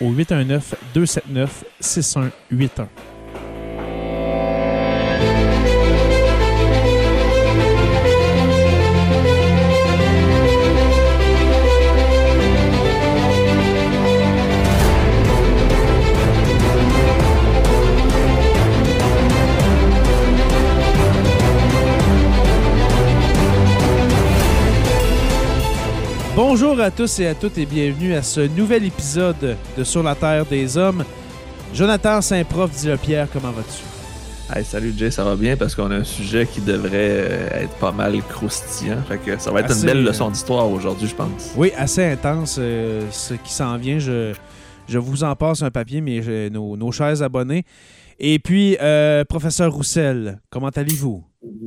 au 819 Bonjour à tous et à toutes et bienvenue à ce nouvel épisode de Sur la Terre des Hommes. Jonathan Saint-Prof dit le Pierre, comment vas-tu? Hey, salut Jay, ça va bien? Parce qu'on a un sujet qui devrait euh, être pas mal croustillant. Fait que ça va être Assez, une belle euh, leçon d'histoire aujourd'hui, je pense. Oui, assez intense euh, ce qui s'en vient. Je, je vous en passe un papier, mais nos, nos chers abonnés. Et puis, euh, professeur Roussel, comment allez-vous?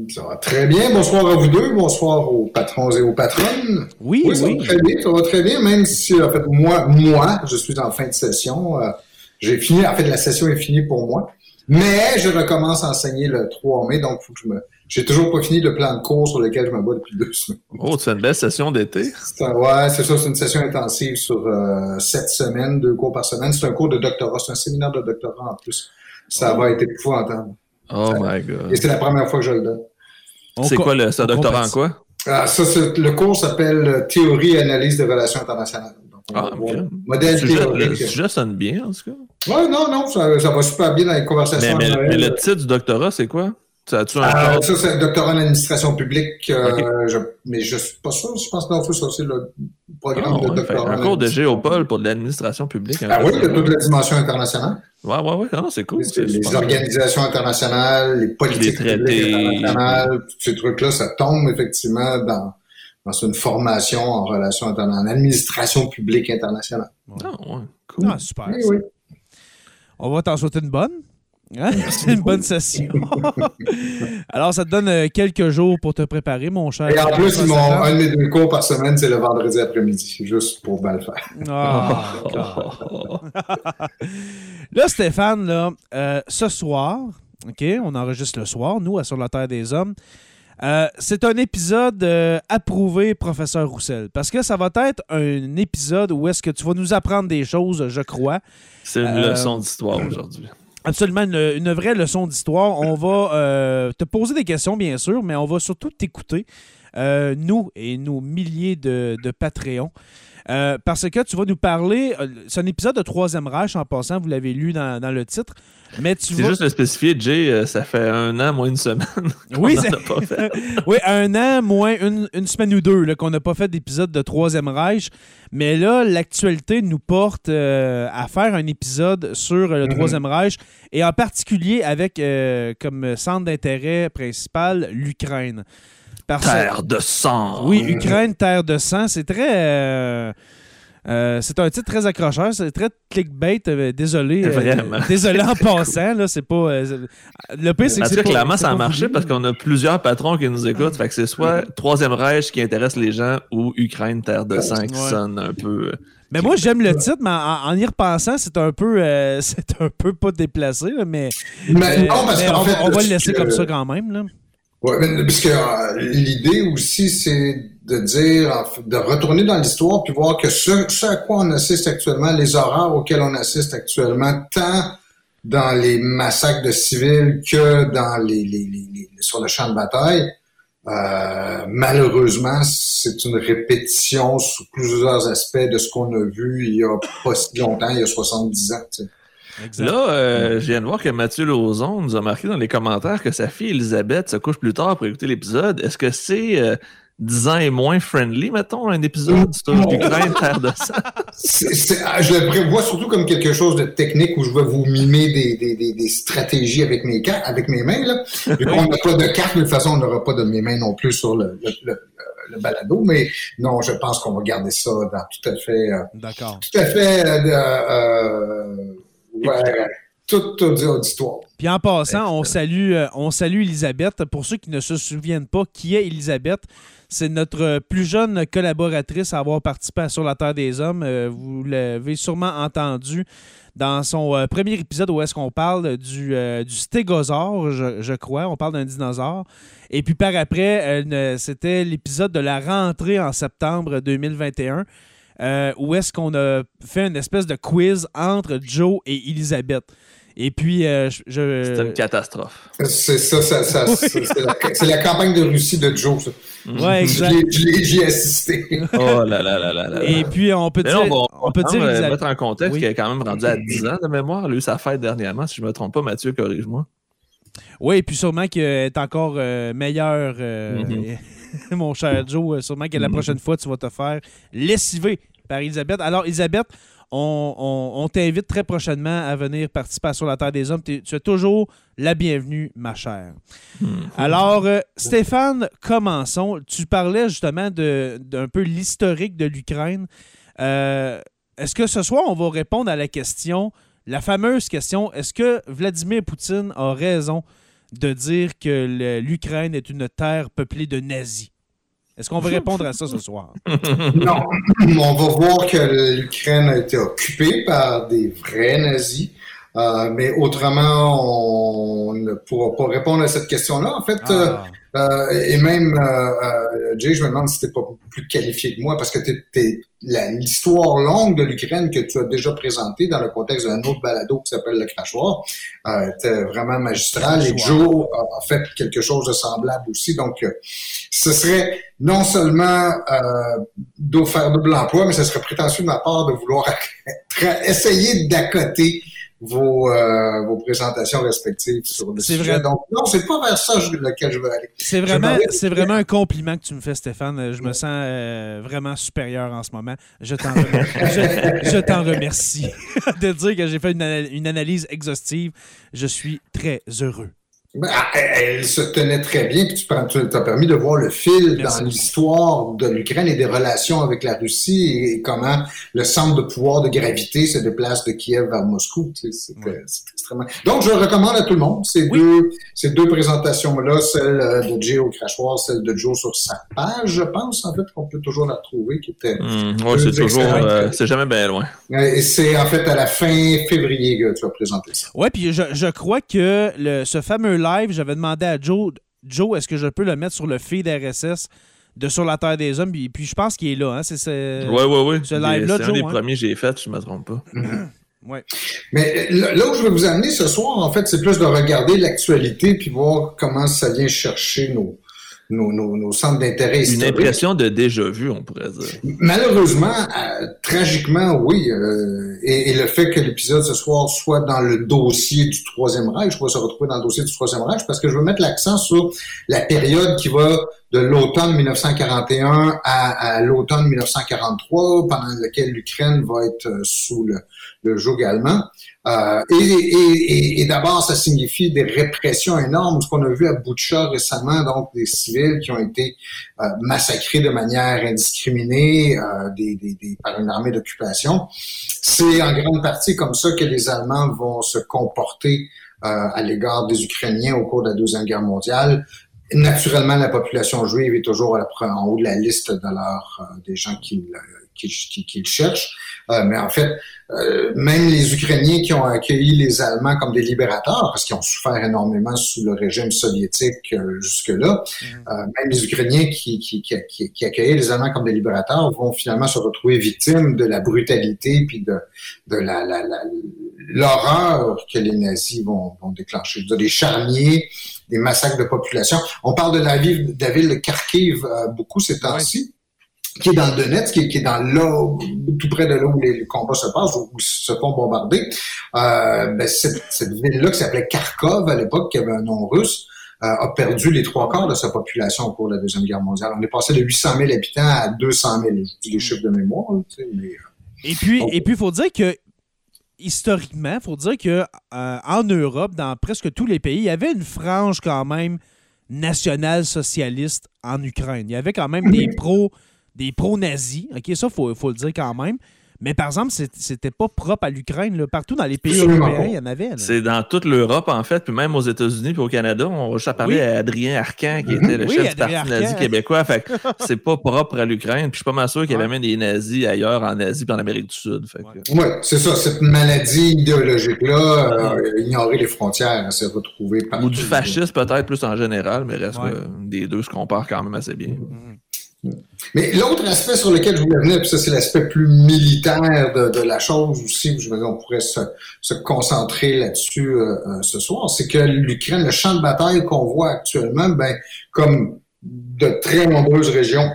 Ça va très bien. Bonsoir à vous deux. Bonsoir aux patrons et aux patronnes. Oui, Oui, ça oui. va très bien. Ça va très bien, même si, en fait, moi, moi, je suis en fin de session. Euh, J'ai fini, en fait, la session est finie pour moi. Mais je recommence à enseigner le 3 mai, donc faut que je me. J'ai toujours pas fini le plan de cours sur lequel je me bats depuis deux semaines. Oh, tu fais une belle session d'été. C'est un- ouais, c'est ça, c'est une session intensive sur euh, sept semaines, deux cours par semaine. C'est un cours de doctorat, c'est un séminaire de doctorat en plus. Ça va être épouvantable. Oh my Et god. c'est la première fois que je le donne. On C'est quoi le, on doctorat en quoi? Ah, ça, le cours s'appelle euh, Théorie et analyse des relations internationales. Donc, Ah. Modèle Le sujet, le théorique. sujet sonne bien, en tout cas. Ouais, non, non, ça, ça va super bien dans les conversations. Mais, mais le titre du doctorat, c'est quoi? Ça as-tu un Ah, cadre? ça, c'est un doctorat en administration publique. euh, je- mais je suis pas sûr. Je pense que non, faut ça, c'est le programme Ah, de ouais, doctorat. un cours de géopole pour de l'administration publique. Ah oui, a toute la dimension internationale. Ouais, ouais, ouais. Ah, c'est cool. Les organisations internationales, les politiques Les traités. publiques internationales, tous ces trucs-là, ça tombe effectivement dans, dans une formation en internationales, en administration publique internationale. Ah, ouais, cool. Ah, super. Oui, oui. On va t'en souhaiter une bonne. Hein? une bonne session. Alors, ça te donne euh, quelques jours pour te préparer, mon cher. Et en plus, ils m'ont- un de mes deux cours par semaine, c'est le vendredi après-midi, juste pour le faire. Ah. Là, Stéphane, là, euh, ce soir, OK, on enregistre le soir, nous, à Sur la Terre des Hommes. Euh, c'est un épisode euh, approuvé, professeur Roussel, parce que ça va être un épisode où est-ce que tu vas nous apprendre des choses, je crois. C'est une Euh, leçon d'histoire aujourd'hui. Absolument, une, vraie leçon d'histoire. On va euh, te poser des questions, bien sûr, mais on va surtout t'écouter, euh, nous et nos milliers de, de Patreons. Euh, parce que tu vas nous parler. euh, c'est un épisode de Troisième Reich en passant, vous l'avez lu dans, dans le titre. Mais tu C'est vas. juste de spécifier, Jay, euh, ça fait un an, moins une semaine. Oui, qu'on c'est- en a pas fait. oui, un an, moins une, une semaine ou deux qu'on n'a pas fait d'épisode de Troisième Reich. Mais là, l'actualité nous porte euh, à faire un épisode sur le Mhm. Troisième Reich et en particulier avec comme centre d'intérêt principal l'Ukraine. Parce Terre de sang. oui, Ukraine, terre de sang, c'est très. euh, Euh, c'est un titre très accrocheur, c'est très clickbait. euh, désolé, euh, Vraiment. désolé en passant. Là, c'est pas. euh, le pire, c'est que c'est pas- clairement, ça a marché parce qu'on a plusieurs patrons qui nous écoutent. Fait que c'est soit Troisième Reich qui intéresse les gens ou Ukraine, Terre de sang qui Ouais. sonne un peu. euh, Mais moi, j'aime le titre, mais en, en y repensant, c'est un peu, euh, c'est un peu pas déplacé, là, mais, Mais mais- non, parce mais qu'en on, fait, va- on va le laisser que- comme ça quand même. Là. Mais- parce que euh, l'idée aussi, c'est de dire, de retourner dans l'histoire puis voir que ce, ce à quoi on assiste actuellement, les horreurs auxquelles on assiste actuellement, tant dans les massacres de civils que dans les, les, les- les- sur le champ de bataille, euh, malheureusement, c'est une répétition sous plusieurs aspects de ce qu'on a vu il y a pas si longtemps, il y a 70 ans. Exact. Là, euh, je viens de voir que Mathieu Lauzon nous a marqué dans les commentaires que sa fille Elisabeth se couche plus tard pour écouter l'épisode. Est-ce que c'est euh, 10 ans et moins friendly, mettons, un épisode? Sur l'Ukraine, Terre de sang? C'est- c'est- ah, je le prévois surtout comme quelque chose de technique où je vais vous mimer des, des, des, des stratégies avec mes cartes, avec mes mains. Là. Qu'on n'a pas de cartes, mais de toute façon, on n'aura pas de mes mains non plus sur le, le, le, le balado. Mais non, je pense qu'on va garder ça dans tout à fait, euh, D'accord. tout à fait, euh, euh, ouais, toute auditoire. Puis en passant, on salue, euh, on salue Elisabeth. Pour ceux qui ne se souviennent pas, qui est Elisabeth? C'est notre plus jeune collaboratrice à avoir participé à Sur la Terre des Hommes. Euh, vous l'avez sûrement entendu dans son euh, premier épisode où est-ce qu'on parle du, euh, du stégosaure, je, je crois. On parle d'un dinosaure. Et puis par après, c'était l'épisode de la rentrée en septembre 2021. Euh, où est-ce qu'on a fait une espèce de quiz entre Joe et Elisabeth. Et puis, euh, je, je- C'est une catastrophe. C'est ça, ça, ça c'est c'est la, campagne de Russie de Joe. Ça. Ouais, exact. J'y ai assisté. Oh là là là là là. Et puis, on peut Mais dire, là, on on peut dire euh, Elisabeth- mettre en contexte Oui. qu'elle est quand même rendue à 10 ans de mémoire. Elle a eu sa fête dernièrement, si je ne me trompe pas. Mathieu, corrige-moi. Oui, et puis sûrement qu'elle est encore euh, meilleure, euh, Mhm. mon cher Joe. euh, Sûrement que la Mhm. prochaine fois, tu vas te faire lessiver par Elisabeth. Alors, Elisabeth, on, on- on t'invite très prochainement à venir participer à Sur la Terre des Hommes. Tu es toujours la bienvenue, ma chère. Mhm. Alors, euh, Stéphane, commençons. Tu parlais justement d'un peu l'historique de l'Ukraine. Euh, est-ce que ce soir, on va répondre à la question, la fameuse question, est-ce que Vladimir Poutine a raison de dire que l'Ukraine est une terre peuplée de nazis? Est-ce qu'on va répondre à ça ce soir? Non, on va voir que l'Ukraine a été occupée par des vrais nazis. Euh, mais autrement, on ne pourra pas répondre à cette question-là. En fait, euh, Ah. euh, et même, euh, euh, Jay, je me demande si t'es pas plus qualifié que moi, parce que t'es, t'es- la- l'histoire longue de l'Ukraine que tu as déjà présentée dans le contexte d'un autre balado qui s'appelle Le Crachoir euh, était vraiment magistral. Et. Joe a, fait quelque chose de semblable aussi. Donc, euh, ce serait non seulement euh, faire double emploi, mais ce serait prétentieux de ma part de vouloir essayer d'accoter vos, euh, vos présentations respectives sur le C'est sujet. vrai. Donc, non, c'est pas vers ça lequel je veux aller. C'est vraiment, c'est vraiment un compliment que tu me fais, Stéphane. Je me sens euh, vraiment supérieur en ce moment. Je t'en remercie. je, je t'en remercie de dire que j'ai fait une analyse exhaustive. Je suis très heureux. Ben, elle, se tenait très bien, puis tu tu t'as permis de voir le fil Merci. dans l'histoire de l'Ukraine et des relations avec la Russie et, et comment le centre de pouvoir de gravité se déplace de Kiev vers Moscou. Tu sais, C'est Ouais. extrêmement. Donc, je recommande à tout le monde. Ces Oui. deux, ces deux présentations-là, celle euh, de Jay au crachoir, celle de Joe sur sa page, je pense, en fait, qu'on peut toujours la retrouver, qui était. Ouais, c'est toujours. Euh, c'est jamais bien loin. Et c'est en fait à la fin février que tu as présenté ça. Ouais, puis je, je crois que le, ce fameux live, j'avais demandé à Joe, Joe, est-ce que je peux le mettre sur le feed RSS de Sur la Terre des Hommes? Puis, puis je pense qu'il est là. Hein? C'est, c'est- Ouais, ouais, ouais. ce live-là, C'est un Joe, des hein? premiers que j'ai fait, je ne me trompe pas. Ouais. Mais là là où je vais vous amener ce soir, en fait, c'est plus de regarder l'actualité puis voir comment ça vient chercher nos, nos, nos, nos centres d'intérêt Une historiques. impression de déjà vu, on pourrait dire. Malheureusement, euh, tragiquement, oui. euh, et, et le fait que l'épisode ce soir soit dans le dossier du Troisième Reich, je vais se retrouver dans le dossier du Troisième Reich, parce que je veux mettre l'accent sur la période qui va de l'automne 1941 à, à l'automne 1943, pendant laquelle l'Ukraine va être euh, sous le, le joug allemand. Euh, et et, et, et d'abord, ça signifie des répressions énormes, ce qu'on a vu à Butcha récemment, donc des civils qui ont été euh, massacrés de manière indiscriminée des, des, des, par une armée d'occupation. C'est en grande partie comme ça que les Allemands vont se comporter à l'égard des Ukrainiens au cours de la Deuxième Guerre mondiale. Naturellement, la population juive est toujours en haut de la liste de leur, des gens qui, qui, qui, qui le cherchent. Euh, mais en fait, euh, même les Ukrainiens qui ont accueilli les Allemands comme des libérateurs, parce qu'ils ont souffert énormément sous le régime soviétique euh, jusque-là, mhm. même les Ukrainiens qui, qui, accueillaient les Allemands comme des libérateurs vont finalement se retrouver victimes de la brutalité puis de, de la, l'horreur que les nazis vont, vont déclencher. Des charniers, des massacres de population. On parle de la ville, de la ville de Kharkiv beaucoup ces temps-ci qui est dans le Donetsk, qui, qui est dans là, tout près de là où les, combats se passent, où, se font bombarder. Euh, ben cette, cette ville-là, qui s'appelait Kharkov à l'époque, qui avait un nom russe, euh, a perdu les trois quarts de sa population au cours de la Deuxième Guerre mondiale. On est passé de 800 000 habitants à 200 000. Je dis les chiffres de mémoire. Mais, euh, et puis, et puis, faut dire que historiquement, faut dire que euh, en Europe, dans presque tous les pays, il y avait une frange quand même nationale-socialiste en Ukraine. Il y avait quand même des pros des pro-nazis. OK, ça, il faut, faut, le dire quand même. Mais par exemple, c'était pas propre à l'Ukraine. Partout dans les pays européens, il y en avait. C'est dans toute l'Europe, en fait, puis même aux États-Unis puis au Canada. On va juste parler à Adrien Arcan, qui était le chef du Parti nazi québécois. Fait c'est pas propre à l'Ukraine. Puis je suis pas mal sûr qu'il y avait même des nazis ailleurs en Asie puis en Amérique du Sud. Oui, c'est ça. Cette maladie idéologique-là, euh, ignorer les frontières, s'est retrouvée partout. Ou du fascisme, peut-être plus en général, mais reste que des deux se comparent quand même assez bien. Mm-hmm. Mais l'autre aspect sur lequel je voulais venir, puis ça c'est l'aspect plus militaire de, la chose aussi, je on pourrait se, concentrer là-dessus euh, euh, ce soir, c'est que l'Ukraine, le champ de bataille qu'on voit actuellement, ben comme de très nombreuses régions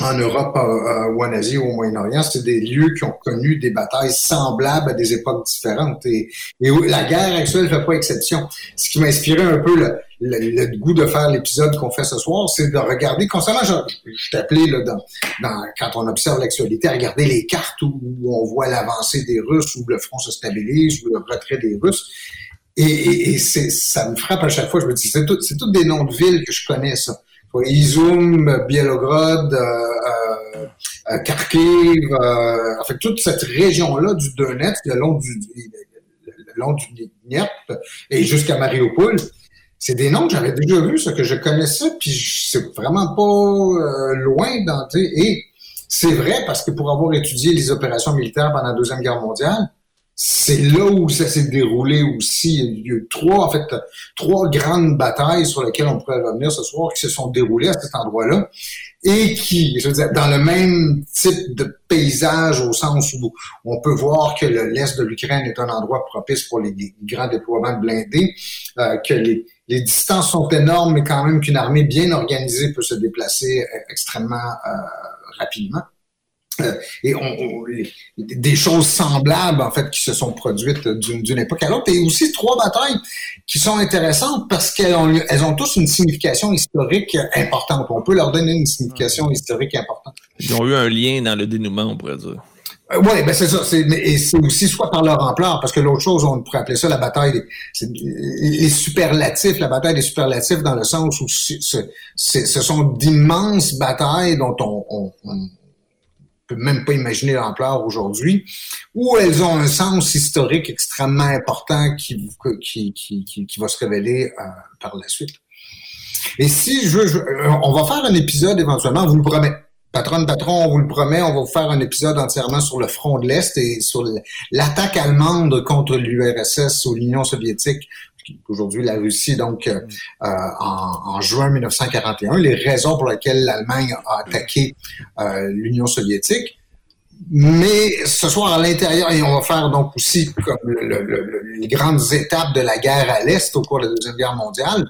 en Europe euh, ou en Asie ou au Moyen-Orient, c'est des lieux qui ont connu des batailles semblables à des époques différentes. Et, la guerre actuelle ne fait pas exception. Ce qui m'a inspiré un peu le, le, goût de faire l'épisode qu'on fait ce soir, c'est de regarder constamment, je, je t'appelais là, dans, dans, quand on observe l'actualité, regarder les cartes où, on voit l'avancée des Russes, où le front se stabilise, où le retrait des Russes. Et, et, c'est, ça me frappe à chaque fois. Je me dis, c'est tout, c'est tous des noms de villes que je connais, ça. Izum, Bielograd, euh, euh, euh, Kharkiv, en fait, toute cette région-là du Donetsk, le long du, le et jusqu'à Mariupol, c'est des noms que j'avais déjà vus, ce que je connaissais, puis c'est vraiment pas loin dans et c'est vrai parce que pour avoir étudié les opérations militaires pendant la deuxième guerre mondiale, c'est là où ça s'est déroulé aussi. Il y a eu trois, en fait, trois grandes batailles sur lesquelles on pourrait revenir ce soir qui se sont déroulées à cet endroit-là et qui, je veux dire, dans le même type de paysage au sens où on peut voir que l'est de l'Ukraine est un endroit propice pour les, grands déploiements blindés, euh, que les, distances sont énormes, mais quand même qu'une armée bien organisée peut se déplacer euh, extrêmement euh, rapidement. Euh, et on, des choses semblables en fait qui se sont produites d'une époque à l'autre et aussi trois batailles qui sont intéressantes parce qu'elles ont, elles ont tous une signification historique importante. On peut leur donner une signification historique importante. Ils ont eu un lien dans le dénouement, on pourrait dire. Euh, oui, ben c'est ça. Et c'est aussi soit par leur ampleur, parce que l'autre chose, on pourrait appeler ça la bataille des les superlatifs, la bataille des superlatifs dans le sens où ce, ce sont d'immenses batailles dont on, on, on peut même pas imaginer l'ampleur aujourd'hui, où elles ont un sens historique extrêmement important qui, qui, qui, qui va se révéler euh, par la suite. Et si je veux, on va faire un épisode éventuellement, vous le promets. Patron, patron, on vous le promet, on va vous faire un épisode entièrement sur le front de l'Est et sur l'attaque allemande contre l'URSS ou l'Union soviétique aujourd'hui la Russie, donc euh, euh, en, juin 1941, les raisons pour lesquelles l'Allemagne a attaqué euh, l'Union soviétique. Mais ce soir, à l'intérieur, et on va faire donc aussi comme les grandes étapes de la guerre à l'Est au cours de la Deuxième Guerre mondiale,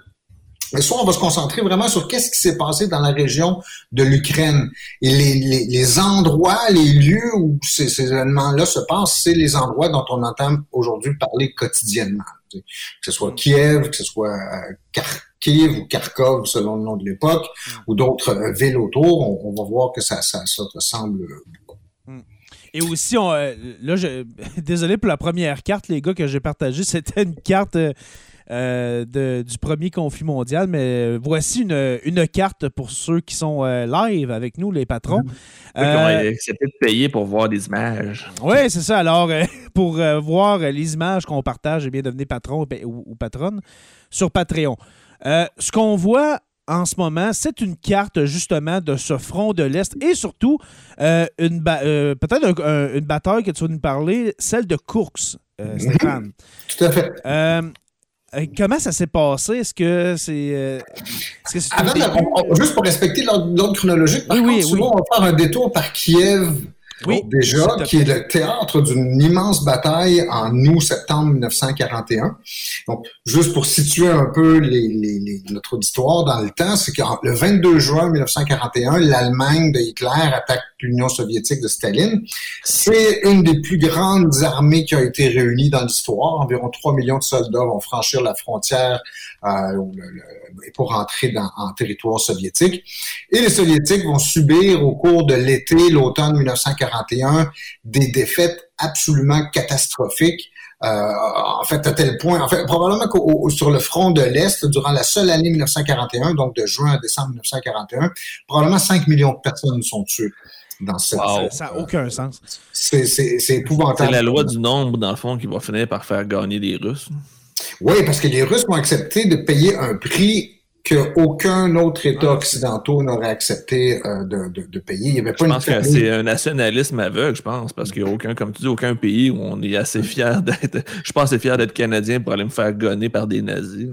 mais soit on va se concentrer vraiment sur qu'est-ce qui s'est passé dans la région de l'Ukraine. Et les, les, les, endroits, les lieux où ces, ces événements-là se passent, c'est les endroits dont on entend aujourd'hui parler quotidiennement. Que ce soit Kiev, que ce soit euh, Kharkiv ou Kharkov, selon le nom de l'époque, mm. ou d'autres euh, villes autour, on, va voir que ça, ça, ça ressemble beaucoup. Mm. Et aussi, on, euh, là, je, désolé pour la première carte, les gars, que j'ai partagée. C'était une carte euh, de- du premier conflit mondial. Mais voici une, une carte pour ceux qui sont euh, live avec nous, les patrons. Ceux qui ont accepté de payer pour voir des images. Oui, c'est ça. Alors, euh, pour euh, voir euh, les images qu'on partage, eh bien, devenez patron ou, pa- ou- ou patronne sur Patreon. Euh, ce qu'on voit en ce moment, c'est une carte justement de ce front de l'Est et surtout euh, une ba- euh, peut-être un- un- une bataille que tu vas nous parler, celle de Courx, euh, Stéphane. Tout à fait. Comment ça s'est passé? Est-ce que c'est. euh, on- juste pour respecter l'ordre chronologique, par Oui, oui, contre, souvent, oui. on va faire un détour par Kiev, Oui, déjà, qui est le théâtre d'une immense bataille en août-septembre 1941. Donc, juste pour situer un peu les, les- les- notre auditoire dans le temps, c'est que le 22 juin 1941, l'Allemagne de Hitler attaque l'Union soviétique de Staline. C'est une des plus grandes armées qui a été réunie dans l'histoire. Environ 3 millions de soldats vont franchir la frontière euh, le- le- pour entrer dans, en territoire soviétique. Et les Soviétiques vont subir au cours de l'été, l'automne 1941, des défaites absolument catastrophiques. Euh, en fait, à tel point, en fait, probablement qu'au, au- sur le front de l'Est, durant la seule année 1941, donc de juin à décembre 1941, probablement 5 millions de personnes sont tuées dans cette... Wow. Ça n'a aucun sens. C'est, c'est, c'est C'est épouvantable. la loi du nombre, dans le fond, qui va finir par faire gagner les Russes. Oui, parce que les Russes ont accepté de payer un prix qu'aucun autre État occidental n'aurait accepté euh, de, de, de payer. Il avait pas Je une pense que c'est un nationalisme aveugle, je pense, parce qu'il n'y a aucun, comme tu dis, aucun pays où on est assez fier d'être. Je pense assez fier d'être Canadien pour aller me faire gonner par des nazis.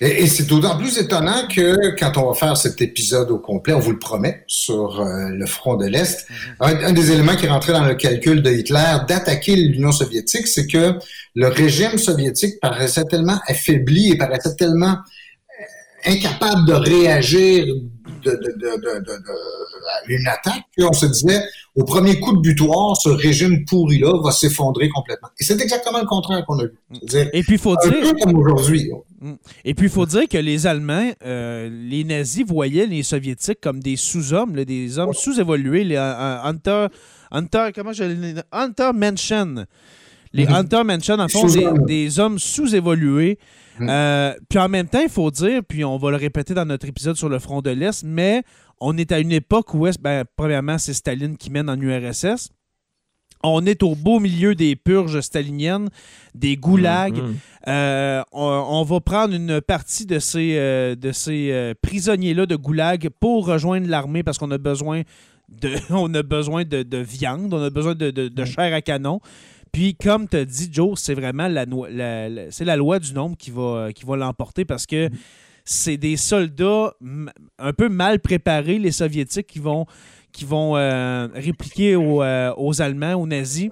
Et, et c'est d'autant plus étonnant que quand on va faire cet épisode au complet, on vous le promet, sur euh, le front de l'Est, un, un des éléments qui rentrait dans le calcul de Hitler d'attaquer l'Union soviétique, c'est que le régime soviétique paraissait tellement affaibli et paraissait tellement incapable de réagir de, de, de, à une attaque qu'on se disait au premier coup de butoir, ce régime pourri-là va s'effondrer complètement. Et c'est exactement le contraire qu'on a vu. C'est-à-dire, Et puis, il faut un dire. peu comme aujourd'hui. Et puis, il faut dire que les Allemands, euh, les nazis voyaient les Soviétiques comme des sous-hommes, des hommes sous-évolués, les euh, Hunter, Hunter, comment je Hunter Mention. Les. Hunter Mention, en fond, des, des hommes sous-évolués. Mhm. Euh, puis en même temps, il faut dire, puis on va le répéter dans notre épisode sur le front de l'Est, mais on est à une époque où, est, ben, premièrement, c'est Staline qui mène en URSS. On est au beau milieu des purges staliniennes, des goulags. Mhm. Euh, on, on va prendre une partie de ces, euh, de ces prisonniers-là de goulag pour rejoindre l'armée parce qu'on a besoin de, on a besoin de, de viande, on a besoin de, de- de chair à canon. Puis, comme tu as dit, Joe, c'est vraiment la, no- la- la- c'est la loi du nombre qui va, qui va l'emporter parce que c'est des soldats un peu mal préparés, les Soviétiques, qui vont, qui vont euh, répliquer aux, euh, aux Allemands, aux nazis.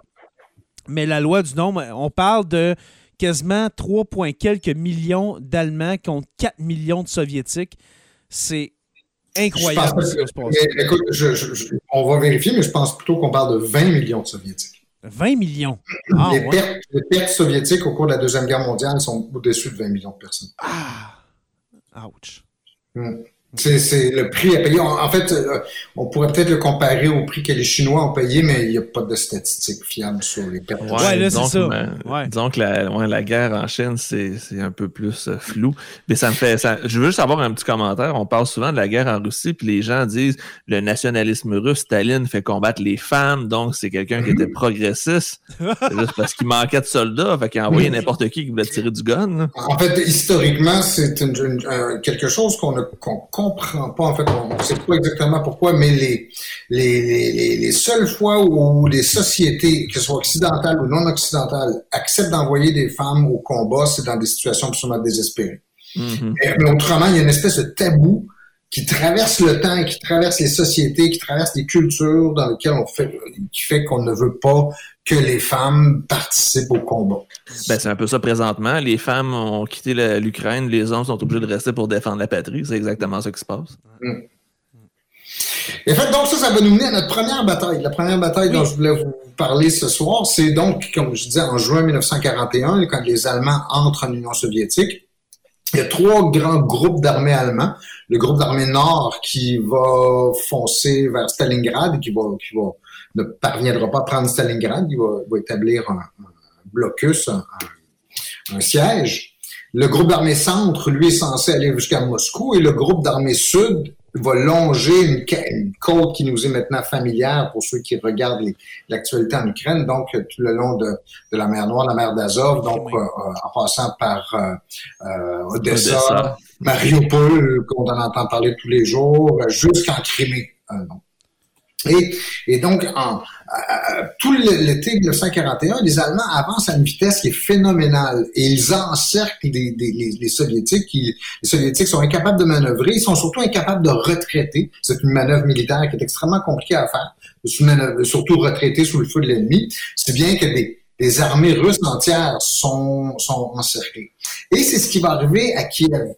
Mais la loi du nombre, on parle de quasiment 3, point quelques millions d'Allemands contre 4 millions de Soviétiques. C'est incroyable Je ce qui va se pense. Mais, écoute, je- je- je- on va vérifier, mais je pense plutôt qu'on parle de 20 millions de Soviétiques. 20 millions. Ah, les, ouais. pertes, les pertes soviétiques au cours de la Deuxième Guerre mondiale sont au-dessus de 20 millions de personnes. Ah. Ouch. C'est c'est le prix à payer. En, en fait, euh, on pourrait peut-être le comparer au prix que les Chinois ont payé, mais il n'y a pas de statistiques fiables sur les pertes. Ouais, là, c'est disons ça. ben, Ouais. disons que la, ouais, la guerre en Chine, c'est c'est un peu plus euh, flou. Mais ça me fait. ça- je veux juste avoir un petit commentaire. On parle souvent de la guerre en Russie, puis les gens disent le nationalisme russe, Staline fait combattre les femmes, donc c'est quelqu'un qui était progressiste. C'est juste parce qu'il manquait de soldats, fait qu'il a envoyé n'importe qui qui voulait tirer du gun. là. En fait, historiquement, c'est euh, quelque chose qu'on qu'on comprend pas. En fait, on ne sait pas exactement pourquoi, mais les, les, les, les- les seules fois où les sociétés, que ce soit occidentales ou non occidentales, acceptent d'envoyer des femmes au combat, c'est dans des situations absolument désespérées. Mhm. Mais, mais autrement, il y a une espèce de tabou qui traverse le temps, qui traverse les sociétés, qui traverse les cultures dans lesquelles on fait, qui fait qu'on ne veut pas que les femmes participent au combat. Ben, c'est un peu ça présentement. Les femmes ont quitté l'Ukraine, les hommes sont obligés de rester pour défendre la patrie. C'est exactement ça qui se passe. Et fait, donc ça, ça va nous mener à notre première bataille. La première bataille dont je voulais vous parler ce soir, c'est donc, comme je disais, en juin 1941, quand les Allemands entrent en Union soviétique. Il y a trois grands groupes d'armées allemands. Le groupe d'armée nord qui va foncer vers Stalingrad et qui va, qui va ne parviendra pas à prendre Stalingrad, il va, va établir un, un blocus, un, un- siège. Le groupe d'armée centre, lui, est censé aller jusqu'à Moscou et le groupe d'armée sud va longer une, côte qui nous est maintenant familière pour ceux qui regardent l'actualité en Ukraine, donc tout le long de, de la mer Noire, la mer d'Azov, donc euh, euh, en passant par euh, Odessa, Mariupol, qu'on en entend parler tous les jours, jusqu'en Crimée. Et, et, donc, en, tout l'été 1941, les Allemands avancent à une vitesse qui est phénoménale et ils encerclent les, les, les, Soviétiques. Qui, les Soviétiques sont incapables de manœuvrer, ils sont surtout incapables de retraiter. C'est une manœuvre militaire qui est extrêmement compliquée à faire, surtout retraiter sous le feu de l'ennemi. C'est bien que des, des armées russes entières sont, sont encerclées. Et c'est ce qui va arriver à Kiev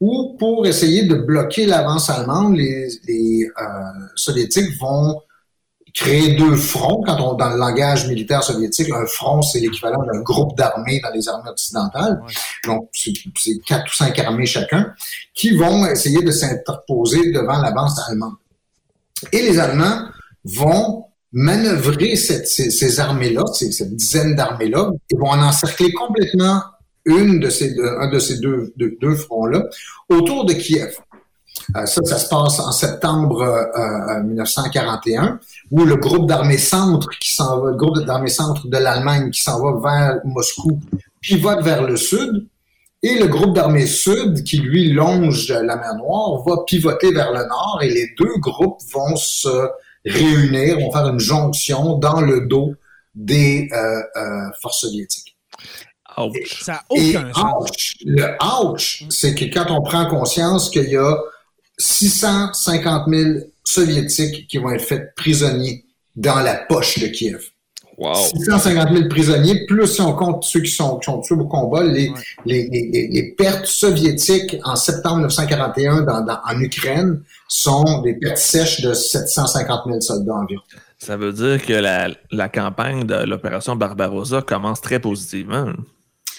où pour essayer de bloquer l'avance allemande, les, les euh, soviétiques vont créer deux fronts. Quand on, dans le langage militaire soviétique, un front, c'est l'équivalent d'un groupe d'armées dans les armées occidentales. Donc, c'est quatre ou cinq armées chacun qui vont essayer de s'interposer devant l'avance allemande. Et les Allemands vont manœuvrer cette, ces, ces armées-là, cette dizaine d'armées-là, et vont en encercler complètement une de ces, un de ces deux, deux, fronts-là autour de Kiev. Euh, ça, ça se passe en septembre 1941, euh, euh, où le groupe d'armée centre qui s'en va, le groupe d'armée centre de l'Allemagne qui s'en va vers Moscou, pivote vers le sud, et le groupe d'armée sud qui lui longe la mer Noire va pivoter vers le nord, et les deux groupes vont se réunir, vont faire une jonction dans le dos des forces soviétiques. Ça n'a aucun sens. le ouch, c'est que quand on prend conscience qu'il y a 650 000 soviétiques qui vont être faits prisonniers dans la poche de Kiev. Wow. 650 000 prisonniers, plus si on compte ceux qui sont, qui tués au combat, les, les, les, les, pertes soviétiques en septembre 1941 dans, dans, en Ukraine sont des pertes sèches de 750 000 soldats environ. Ça veut dire que la, la campagne de l'opération Barbarossa commence très positivement.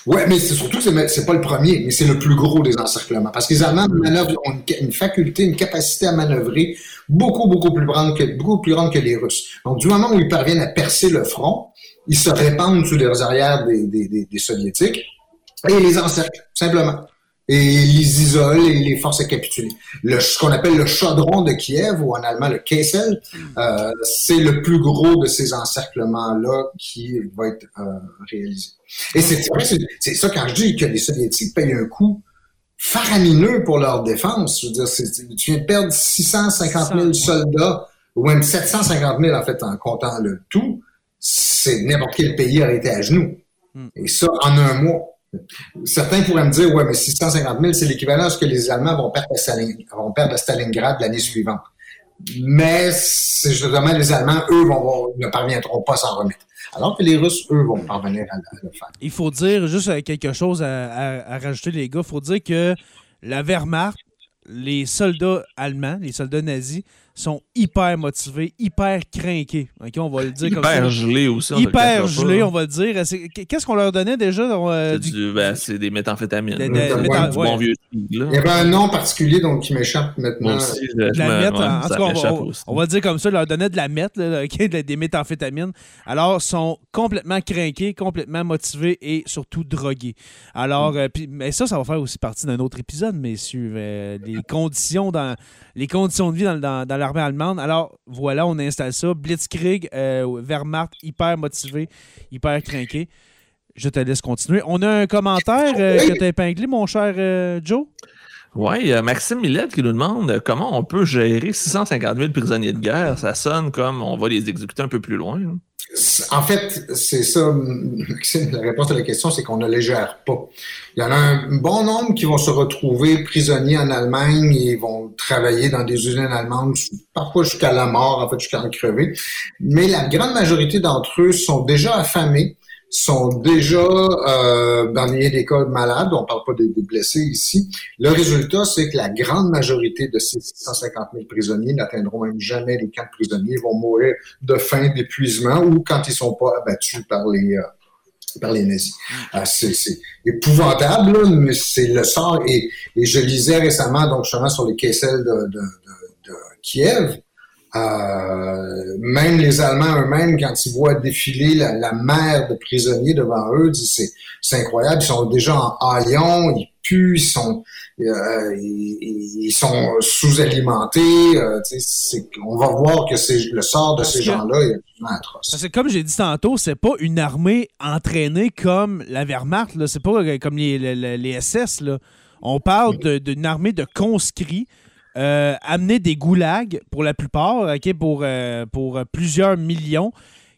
Oui, mais c'est surtout que c'est pas le premier, mais c'est le plus gros des encerclements. Parce que les Allemands ont une, faculté, une capacité à manœuvrer beaucoup, beaucoup plus grande que, beaucoup plus grande que les Russes. Donc, du moment où ils parviennent à percer le front, ils se répandent sous les arrières des, des, des Soviétiques et ils les encerclent, simplement et les isole et les force à capituler. Le, ce qu'on appelle le chaudron de Kiev, ou en allemand le Kessel, euh, c'est le plus gros de ces encerclements-là qui va être euh, réalisé. Et c'est c'est ça quand je dis que les Soviétiques payent un coût faramineux pour leur défense. Je veux dire, tu viens de perdre 650 000 soldats, ou même 750 000 en fait en comptant le tout. C'est n'importe quel pays aurait été à genoux. Hmm. Et ça en un mois. Certains pourraient me dire, ouais, mais 650 000, c'est l'équivalent de ce que les Allemands vont perdre à, à Stalingrad l'année suivante. Mais justement les Allemands, eux, vont, ne parviendront pas à s'en remettre. Alors que les Russes, eux, vont parvenir à, le faire. Il faut dire juste quelque chose à, à rajouter, les gars. Il faut dire que la Wehrmacht, les soldats allemands, les soldats nazis, sont hyper motivés, hyper crinqués. on va le dire hyper comme gelés aussi. Hyper gelés, on va le dire. Qu'est-ce qu'on leur donnait déjà? Euh, ben, c'est des méthamphétamines. Des, bon vieux Il y avait un nom particulier donc qui m'échappe maintenant. Aussi, la meth, en, tout cas, on, va, dire comme ça, leur donnait de la meth, des méthamphétamines. Alors, sont complètement crinqués, complètement motivés et surtout drogués. Alors, euh, puis, mais ça, ça va faire aussi partie d'un autre épisode, messieurs. Euh, les conditions dans les conditions de vie dans, dans, dans Alors, voilà, on installe ça. Blitzkrieg, euh, Wehrmacht, hyper motivé, hyper craqué. Je te laisse continuer. On a un commentaire euh, que tu as épinglé, mon cher euh, Joe. Oui, Maxime Millette qui nous demande comment on peut gérer 650 000 prisonniers de guerre? Ça sonne comme on va les exécuter un peu plus loin. En fait, c'est ça, la réponse à la question, c'est qu'on ne les gère pas. Il y en a un bon nombre qui vont se retrouver prisonniers en Allemagne et vont travailler dans des usines allemandes, parfois jusqu'à la mort, en fait, jusqu'à en crever. Mais la grande majorité d'entre eux sont déjà affamés sont déjà euh, dans des cas malades, on parle pas des, blessés ici. Le résultat, c'est que la grande majorité de ces 650 000 prisonniers n'atteindront même jamais les camps de prisonniers, vont mourir de faim, d'épuisement ou quand ils sont pas abattus par les euh, par les nazis. Mm. Euh, c'est épouvantable, mais c'est le sort. Et, et, je lisais récemment, donc justement sur les Kessel de, de, de, de Kiev, Euh, même les Allemands eux-mêmes, quand ils voient défiler la, la mer de prisonniers devant eux, disent c'est, incroyable. Ils sont déjà en haillons, ils puent, ils sont, euh, ils, ils sont sous-alimentés. Euh, on va voir que c'est le sort de Parce ces gens-là est absolument atroce. Parce que comme j'ai dit tantôt, c'est pas une armée entraînée comme la Wehrmacht, c'est pas comme les, les- les SS. Là. On parle de- d'une armée de conscrits euh, amenés des goulags pour la plupart, ok, pour, euh, pour plusieurs millions,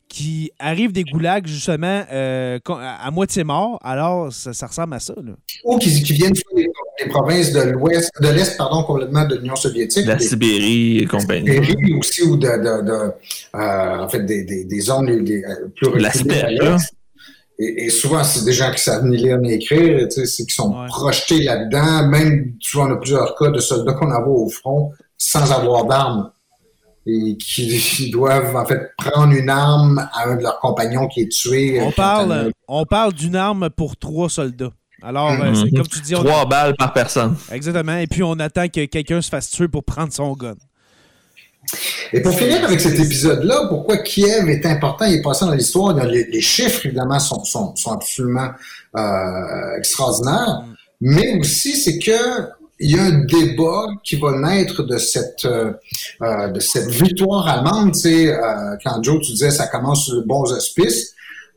qui arrivent des goulags justement euh, à, moitié morts. Alors, ça, ça ressemble à ça. Là. Ou qui, qui viennent des, des provinces de l'Ouest, de l'Est, pardon, complètement de l'Union soviétique. La des- Sibérie et compagnie. Sibérie aussi ou de, de, de, euh, en fait des, des, des zones les- les, plus La reculées l'est. là. Et, et souvent, c'est des gens qui savent ni lire ni écrire, tu sais, c'est qui sont Ouais. projetés là-dedans. Même, tu vois, on a plusieurs cas de soldats qu'on envoie au front sans avoir d'armes et qui, qui doivent, en fait, prendre une arme à un de leurs compagnons qui est tué. On euh, parle, quand elle- on parle d'une arme pour trois soldats. Alors, euh, c'est Mhm. comme tu dis, on- Trois balles par personne. exactement. Et puis, on attend que quelqu'un se fasse tuer pour prendre son gun. Et pour finir avec cet épisode-là, pourquoi Kiev est important et est dans l'histoire, les, chiffres, évidemment, sont, absolument euh, extraordinaires, mais aussi c'est que il y a un débat qui va naître de cette euh, euh, de cette victoire allemande. Tu sais, quand Joe, tu disais ça commence sur de bons auspices.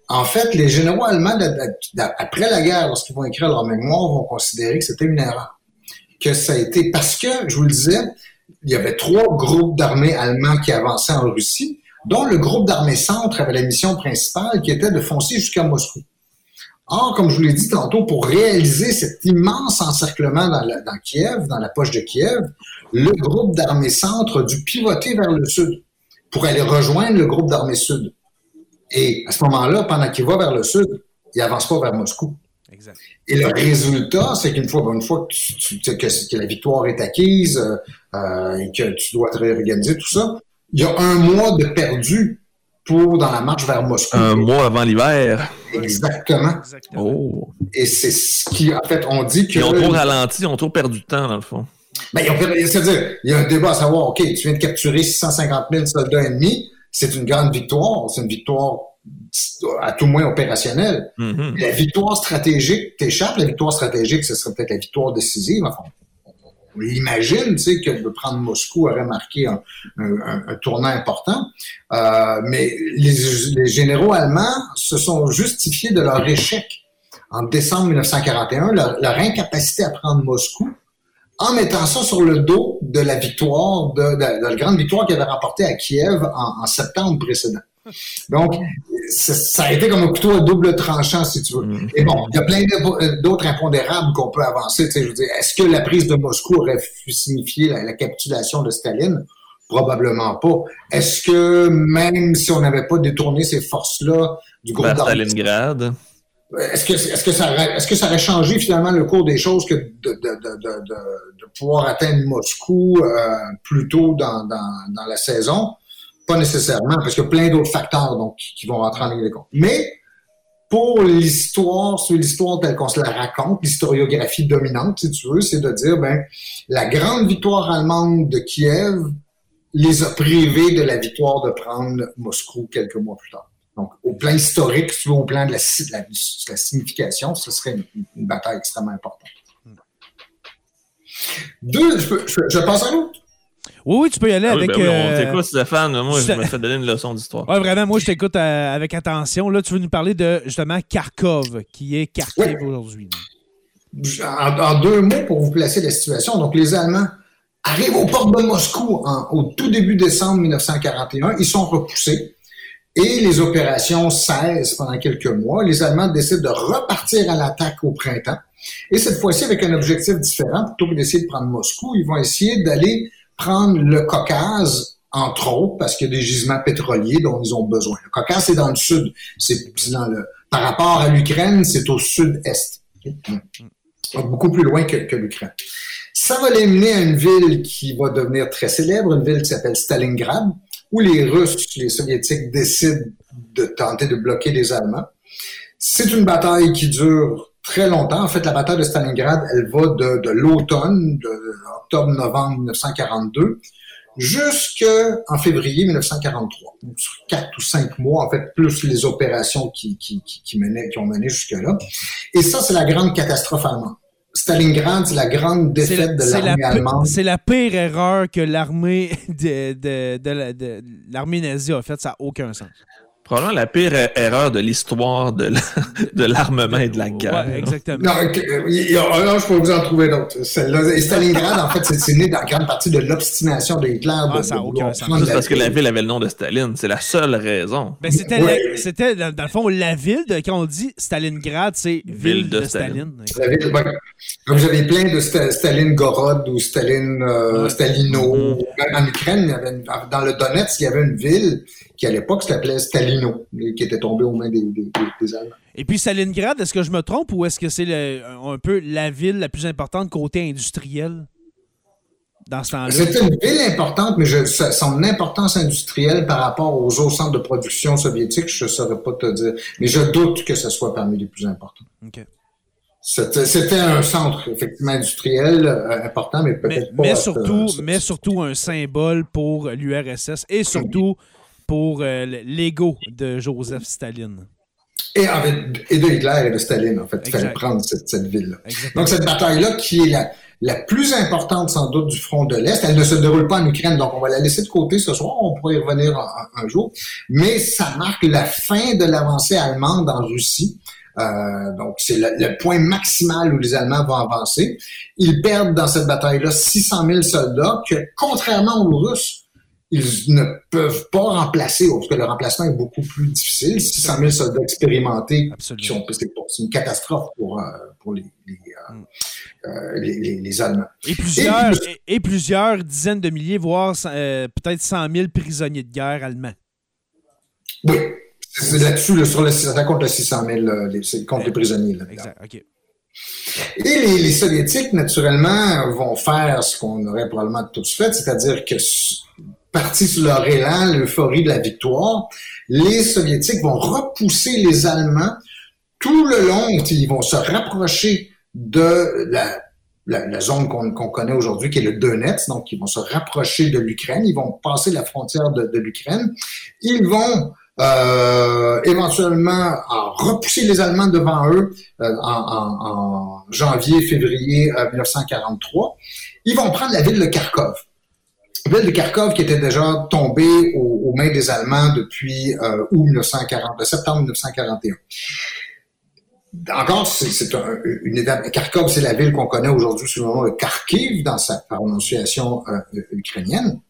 En fait, les généraux allemands, après la guerre, lorsqu'ils vont écrire leur mémoire, vont considérer que c'était une erreur. Que ça a été parce que, je vous le disais, il y avait trois groupes d'armées allemands qui avançaient en Russie, dont le groupe d'armées centre avait la mission principale qui était de foncer jusqu'à Moscou. Or, comme je vous l'ai dit tantôt, pour réaliser cet immense encerclement dans, la- dans Kiev, dans la poche de Kiev, le groupe d'armées centre a dû pivoter vers le sud pour aller rejoindre le groupe d'armées sud. Et à ce moment-là, pendant qu'il va vers le sud, il avance pas vers Moscou. Exact. Et le résultat, c'est qu'une fois, une fois que, tu- tu- que, que la victoire est acquise euh, et que tu dois te réorganiser, tout ça, il y a un mois de perdu pour dans la marche vers Moscou. Un mois avant l'hiver. Exactement. Exactement. Oh. Et c'est ce qui, en fait, on dit que. Ils ont trop ralenti, ils ont trop perdu de temps, dans le fond. Ben, ils ont perdu- c'est-à-dire, il y a un débat à savoir, OK, tu viens de capturer 650 000 soldats ennemis, c'est une grande victoire, c'est une victoire à tout moins opérationnelle. Mhm. La victoire stratégique t'échappe. La victoire stratégique, ce serait peut-être la victoire décisive. Enfin, on imagine, tu sais, que de prendre Moscou aurait marqué un, tournant important. Euh, mais les, généraux allemands se sont justifiés de leur échec en décembre 1941, leur, incapacité à prendre Moscou, en mettant ça sur le dos de la victoire, de, la grande victoire qu'ils avaient remportée à Kiev en septembre précédent. Donc, ça, a été comme un couteau à double tranchant, si tu veux. Mhm. Et bon, il y a plein de- d'autres impondérables qu'on peut avancer. Tu sais, je veux dire, est-ce que la prise de Moscou aurait signifié la, la capitulation de Staline? Probablement pas. Est-ce que même si on n'avait pas détourné ces forces-là du groupe d'armées, Stalingrad? est-ce que, est-ce que ça aurait, est-ce que ça aurait changé finalement le cours des choses que de, de, de, de, de, de pouvoir atteindre Moscou euh, plus tôt dans, dans, dans la saison? Pas nécessairement, parce qu'il y a plein d'autres facteurs donc, qui- vont rentrer en ligne de compte. Mais pour l'histoire, sur l'histoire telle qu'on se la raconte, l'historiographie dominante, si tu veux, c'est de dire, ben, la grande victoire allemande de Kiev les a privés de la victoire de prendre Moscou quelques mois plus tard. Donc, au plan historique, au plan de la, de la, de la signification, ce serait une, une bataille extrêmement importante. Deux, je, je, je passe à l'autre. Oui, oui, tu peux y aller Ah oui, avec. ben oui, euh, on t'écoute, Stéphane. Moi, je me fais donner une leçon d'histoire. Ouais, vraiment, moi, je t'écoute euh, avec attention. Là, tu veux nous parler de, justement, Kharkov, qui est Kharkiv aujourd'hui. En, en deux mots pour vous placer la situation. Donc, les Allemands arrivent aux portes de Moscou en- au tout début décembre 1941. Ils sont repoussés. Et les opérations cessent pendant quelques mois. Les Allemands décident de repartir à l'attaque au printemps. Et cette fois-ci, avec un objectif différent, plutôt que d'essayer de prendre Moscou, ils vont essayer d'aller prendre le Caucase, entre autres, parce qu'il y a des gisements pétroliers dont ils ont besoin. Le Caucase, c'est dans le sud. C'est dans le, par rapport à l'Ukraine, c'est au sud-est. Donc, beaucoup plus loin que, que l'Ukraine. Ça va les mener à une ville qui va devenir très célèbre, une ville qui s'appelle Stalingrad, où les Russes, les Soviétiques décident de tenter de bloquer les Allemands. C'est une bataille qui dure très longtemps. En fait, la bataille de Stalingrad, elle va de, de l'automne, de octobre-novembre 1942, jusqu'en février 1943. Sur quatre ou cinq mois, en fait, plus les opérations qui, qui, qui, qui, menaient, qui ont mené jusque-là. Et ça, c'est la grande catastrophe allemande. Stalingrad, c'est la grande défaite de l'armée allemande. C'est la pire erreur que l'armée de, de, de, de l'armée nazie a faite. Ça n'a aucun sens. Probablement la pire erreur de l'histoire de l'armement et de la guerre. Ouais, exactement. Non, non, je peux vous en trouver d'autres. Stalingrad, en fait, c'est né dans grande partie de l'obstination de Hitler. Ah, de, ça n'a aucun sens. Juste parce que la ville avait le nom de Staline. C'est la seule raison. Ben, c'était, ouais. dans, dans, le fond, la ville, de, quand on dit Stalingrad, c'est ville, ville de, de, Staline. Staline. Ville. Comme j'avais plein de Sta Staline-Gorod ou Staline, euh, ouais. Stalino. Mm -hmm. En Ukraine, il y avait une, dans le Donetsk, il y avait une ville qui à l'époque s'appelait Stalino, qui était tombé aux mains des, des, des Allemands. Et puis Stalingrad, est-ce que je me trompe ou est-ce que c'est un peu la ville la plus importante côté industriel dans ce temps-là? C'était une ville importante, mais je, son importance industrielle par rapport aux autres centres de production soviétiques, je ne saurais pas te dire. Mais je doute que ce soit parmi les plus importants. OK. C'était un centre effectivement industriel euh, important, mais peut-être pas. Mais surtout, euh, mais surtout un symbole pour l'URSS et surtout pour euh, l'ego de Joseph Staline. Et, en fait, et de Hitler et de Staline, en fait. Il fallait prendre cette, cette ville-là. Donc, cette bataille-là, qui est la, la plus importante, sans doute, du front de l'Est, elle ne se déroule pas en Ukraine, donc on va la laisser de côté ce soir, on pourrait y revenir un, un jour, mais ça marque la fin de l'avancée allemande en Russie. Euh, donc, c'est le, le, point maximal où les Allemands vont avancer. Ils perdent dans cette bataille-là 600 000 soldats que, contrairement aux Russes, ils ne peuvent pas remplacer, parce que le remplacement est beaucoup plus difficile. 600 000 soldats expérimentés, qui sont, c'est une catastrophe pour, euh, pour les, les, mm. euh, les, Allemands. Et plusieurs, et, et, plusieurs dizaines de milliers, voire euh, peut-être 100 000 prisonniers de guerre allemands. Oui, c'est là-dessus, sur le, ça compte le 600 000, les, contre les prisonniers. Là, exact, OK. Et les, les, Soviétiques, naturellement, vont faire ce qu'on aurait probablement tous fait, c'est-à-dire que partis sur leur élan, l'euphorie de la victoire, les Soviétiques vont repousser les Allemands. Tout le long, ils vont se rapprocher de la, zone qu'on qu connaît aujourd'hui, qui est le Donetsk, donc ils vont se rapprocher de l'Ukraine, ils vont passer la frontière de, l'Ukraine, ils vont euh, éventuellement repousser les Allemands devant eux euh, en, en, en, janvier, février euh, 1943. Ils vont prendre la ville de Kharkov. Ville de Kharkov qui était déjà tombée aux, mains des Allemands depuis euh, août 1940, septembre 1941. Encore, c'est un, une étape. Kharkov, c'est la ville qu'on connaît aujourd'hui sous le nom de Kharkiv dans sa prononciation euh, ukrainienne.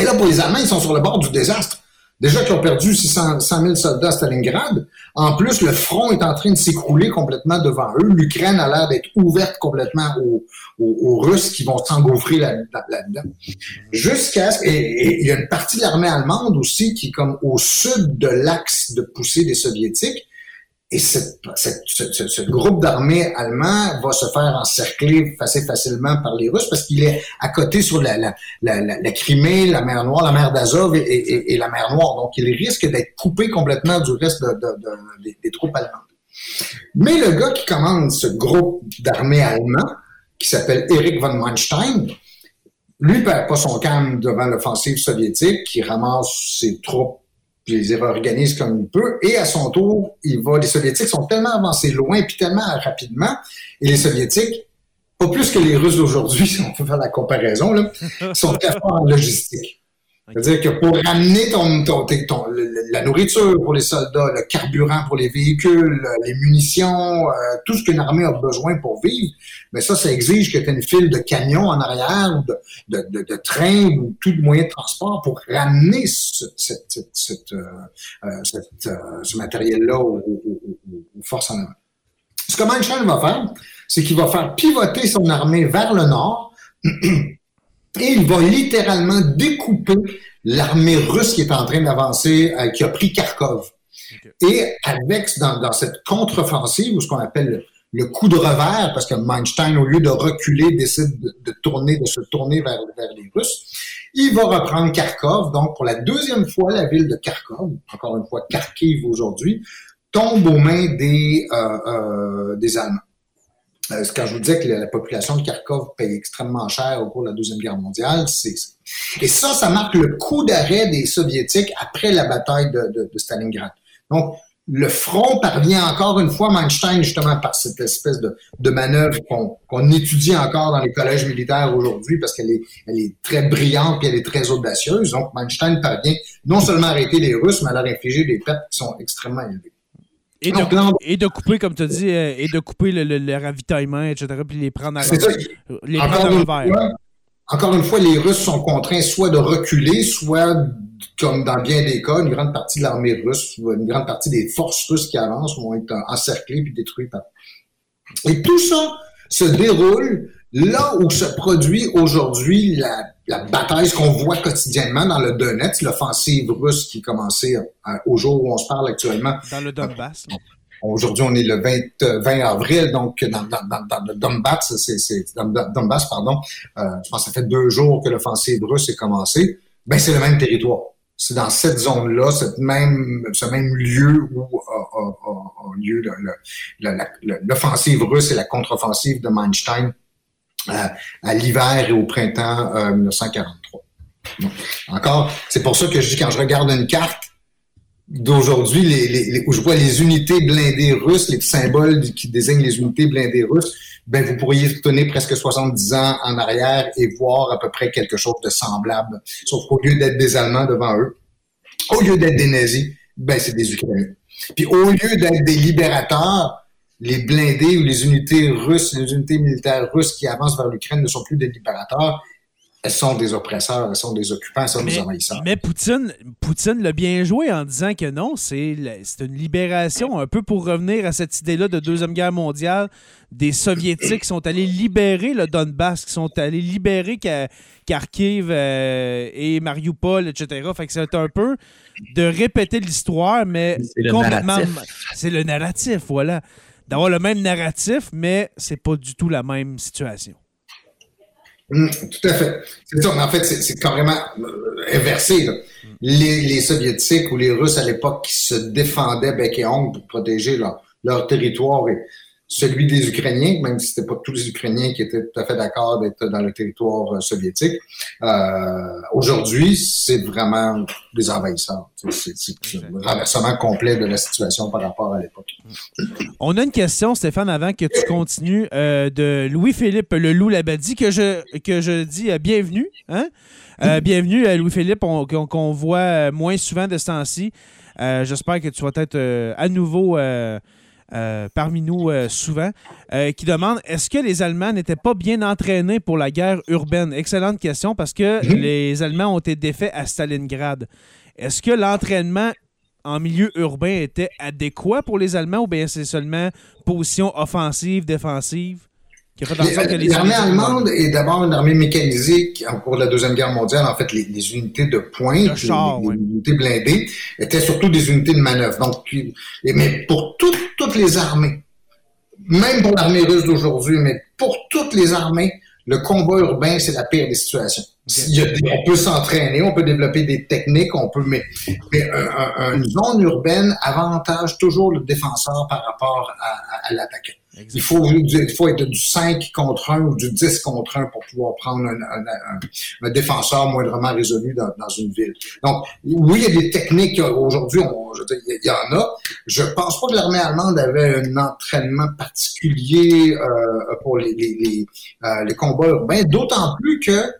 Et là, pour les Allemands, ils sont sur le bord du désastre. Déjà qu'ils ont perdu 600, 100 000 soldats à Stalingrad. En plus, le front est en train de s'écrouler complètement devant eux. L'Ukraine a l'air d'être ouverte complètement aux, Russes qui vont s'engouffrer là-dedans. Là Jusqu'à ce... Et il y a une partie de l'armée allemande aussi qui est comme au sud de l'axe de poussée des Soviétiques. Et cette, cette, ce, ce, groupe d'armées allemand va se faire encercler assez facilement par les Russes parce qu'il est à côté sur la, la, la, la, Crimée, la mer Noire, la mer d'Azov et, et, la mer Noire. Donc, il risque d'être coupé complètement du reste de, de, de, des, troupes allemandes. Mais le gars qui commande ce groupe d'armées allemands, qui s'appelle Erich von Manstein, lui perd pas son calme devant l'offensive soviétique, qui ramasse ses troupes puis les réorganise comme il peut, et à son tour, il va, les Soviétiques sont tellement avancés loin, puis tellement rapidement, et les Soviétiques, pas plus que les Russes d'aujourd'hui, si on peut faire la comparaison, là, sont très forts en logistique. C'est-à-dire que pour ramener ton, ton, ton, la nourriture pour les soldats, le carburant pour les véhicules, les munitions, euh, tout ce qu'une armée a besoin pour vivre, mais ça, ça exige que tu aies une file de camions en arrière de, de, de, trains ou tout moyen de transport pour ramener ce, euh, cette euh, ce matériel-là aux, aux, aux, forces en avant. Ce que Manchal va faire, c'est qu'il va faire pivoter son armée vers le nord et il va littéralement découper l'armée russe qui est en train d'avancer, euh, qui a pris Kharkov. Okay. Et avec, dans, dans cette contre-offensive, ou ce qu'on appelle le, coup de revers, parce que Manstein, au lieu de reculer, décide de, de tourner, de se tourner vers, vers, les Russes, il va reprendre Kharkov. Donc, pour la deuxième fois, la ville de Kharkov, encore une fois Kharkiv aujourd'hui, tombe aux mains des, euh, euh, des Allemands. Quand je vous disais que la, population de Kharkov paye extrêmement cher au cours de la Deuxième Guerre mondiale, c'est et ça, ça marque le coup d'arrêt des Soviétiques après la bataille de, Stalingrad. Donc, le front parvient encore une fois, Manstein, justement, par cette espèce de, manœuvre qu'on étudie encore dans les collèges militaires aujourd'hui parce qu'elle est, elle est très brillante et elle est très audacieuse. Donc, Manstein parvient non seulement à arrêter les Russes, mais à leur infliger des pertes qui sont extrêmement élevées. Et de, et de couper, comme tu as dit, euh, et de couper le, le, ravitaillement, etc., puis les prendre à, les prendre à encore une fois, les Russes sont contraints soit de reculer, soit, comme dans bien des cas, une grande partie de l'armée russe, une grande partie des forces russes qui avancent vont être encerclées puis détruites. Et tout ça se déroule là où se produit aujourd'hui la, la, bataille, ce qu'on voit quotidiennement dans le Donetsk, l'offensive russe qui commençait euh, au jour où on se parle actuellement. Dans le Donbass. Aujourd'hui, on est le 20, 20 avril, donc dans, dans, dans le Donbass, c'est Donbass, pardon. Euh, je pense que ça fait deux jours que l'offensive russe est commencée. Ben, c'est le même territoire. C'est dans cette zone-là, cette même, ce même lieu où a, a, a lieu l'offensive russe et la contre-offensive de Manstein à l'hiver et au printemps euh, 1943. encore, c'est pour ça que je quand je regarde une carte, d'aujourd'hui, les, les, où je vois les unités blindées russes, les symboles qui désignent les unités blindées russes, ben vous pourriez retourner presque 70 ans en arrière et voir à peu près quelque chose de semblable. Sauf qu'au lieu d'être des Allemands devant eux, au lieu d'être des nazis, ben c'est des Ukrainiens. Puis au lieu d'être des libérateurs, les blindés ou les unités russes, les unités militaires russes qui avancent vers l'Ukraine ne sont plus des libérateurs, elles sont des oppresseurs, elles sont des occupants, elles sont des envahisseurs. Mais Poutine, Poutine l'a bien joué en disant que non, c'est une libération, un peu pour revenir à cette idée-là de Deuxième Guerre mondiale, des Soviétiques qui sont allés libérer le Donbass, qui sont allés libérer Kharkiv euh, et Mariupol, etc. Fait que c'est un peu de répéter l'histoire, mais complètement. C'est le narratif, voilà. D'avoir le même narratif, mais c'est pas du tout la même situation. Mm, tout à fait. C'est ça, mais en fait, c'est carrément euh, inversé. Les, les, Soviétiques ou les Russes à l'époque qui se défendaient bec et ongle pour protéger leur, leur territoire et celui des Ukrainiens, même si c'était pas tous les Ukrainiens qui étaient tout à fait d'accord d'être dans le territoire euh, soviétique. Euh, Aujourd'hui, c'est vraiment des envahisseurs. C'est un renversement complet de la situation par rapport à l'époque. On a une question, Stéphane, avant que tu continues, euh, de Louis-Philippe Le Loup Labadie, que je, que je dis euh, bienvenue. Hein? bienvenue à Louis-Philippe, qu'on voit moins souvent de ce temps-ci. J'espère que tu vas être à nouveau euh, parmi nous euh, souvent, euh, qui demande est-ce que les Allemands n'étaient pas bien entraînés pour la guerre urbaine? Excellente question parce que mhm. les Allemands ont été défaits à Stalingrad. Est-ce que l'entraînement en milieu urbain était adéquat pour les Allemands ou bien c'est seulement position offensive, défensive? L'armée allemande est d'abord une armée mécanisée au cours de la Deuxième Guerre mondiale. En fait, les, unités de pointe, les, unités blindées, étaient surtout des unités de manœuvre. Donc, mais pour toutes les armées, même pour l'armée russe d'aujourd'hui, mais pour toutes les armées, le combat urbain, c'est la pire des situations. on peut s'entraîner, on peut développer des techniques, on peut, mais, une zone urbaine avantage toujours le défenseur par rapport à l'attaquant. Il faut, il faut être du 5 contre 1 ou du 10 contre 1 pour pouvoir prendre un, défenseur moindrement résolu dans, une ville. Donc, oui, il y a des techniques aujourd'hui, il y en a. Je pense pas que l'armée allemande avait un entraînement particulier euh, pour les, les, euh, les, combats urbains, d'autant plus que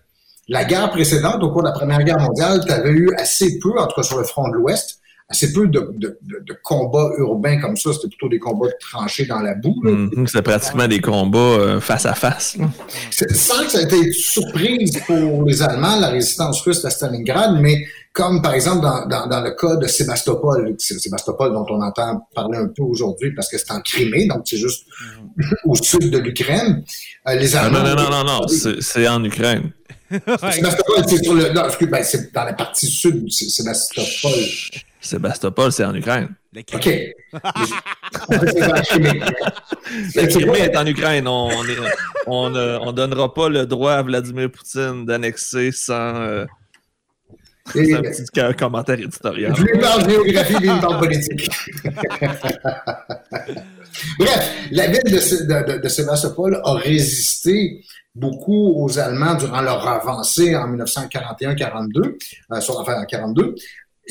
la guerre précédente, au cours de la Première Guerre mondiale, tu avais eu assez peu, en tout cas sur le front de l'Ouest, assez peu de, de, de, combats urbains comme ça. C'était plutôt des combats de tranchées dans la boue. Mm-hmm. C'était pratiquement des combats euh, face à face. Sans que ça ait été une surprise pour les Allemands, la résistance russe à Stalingrad, mais comme par exemple dans, dans, dans, le cas de Sébastopol, Sébastopol dont on entend parler un peu aujourd'hui parce que c'est en Crimée, donc c'est juste mm-hmm. au sud de l'Ukraine. Euh, les Allemands, non, non, non, non, non, c'est en Ukraine. Sébastopol, c'est sur le, non, ben, c'est dans la partie sud, Sébastopol. Sébastopol, c'est en Ukraine. OK. La Crimée est en Ukraine. On ne on, donnera pas le droit à Vladimir Poutine d'annexer sans, euh, un petit commentaire éditorial. Je lui parle géographie, lui parle politique. Bref, la ville de, de, Sébastopol a résisté beaucoup aux Allemands durant leur avancée en 1941-42, euh, enfin en 42.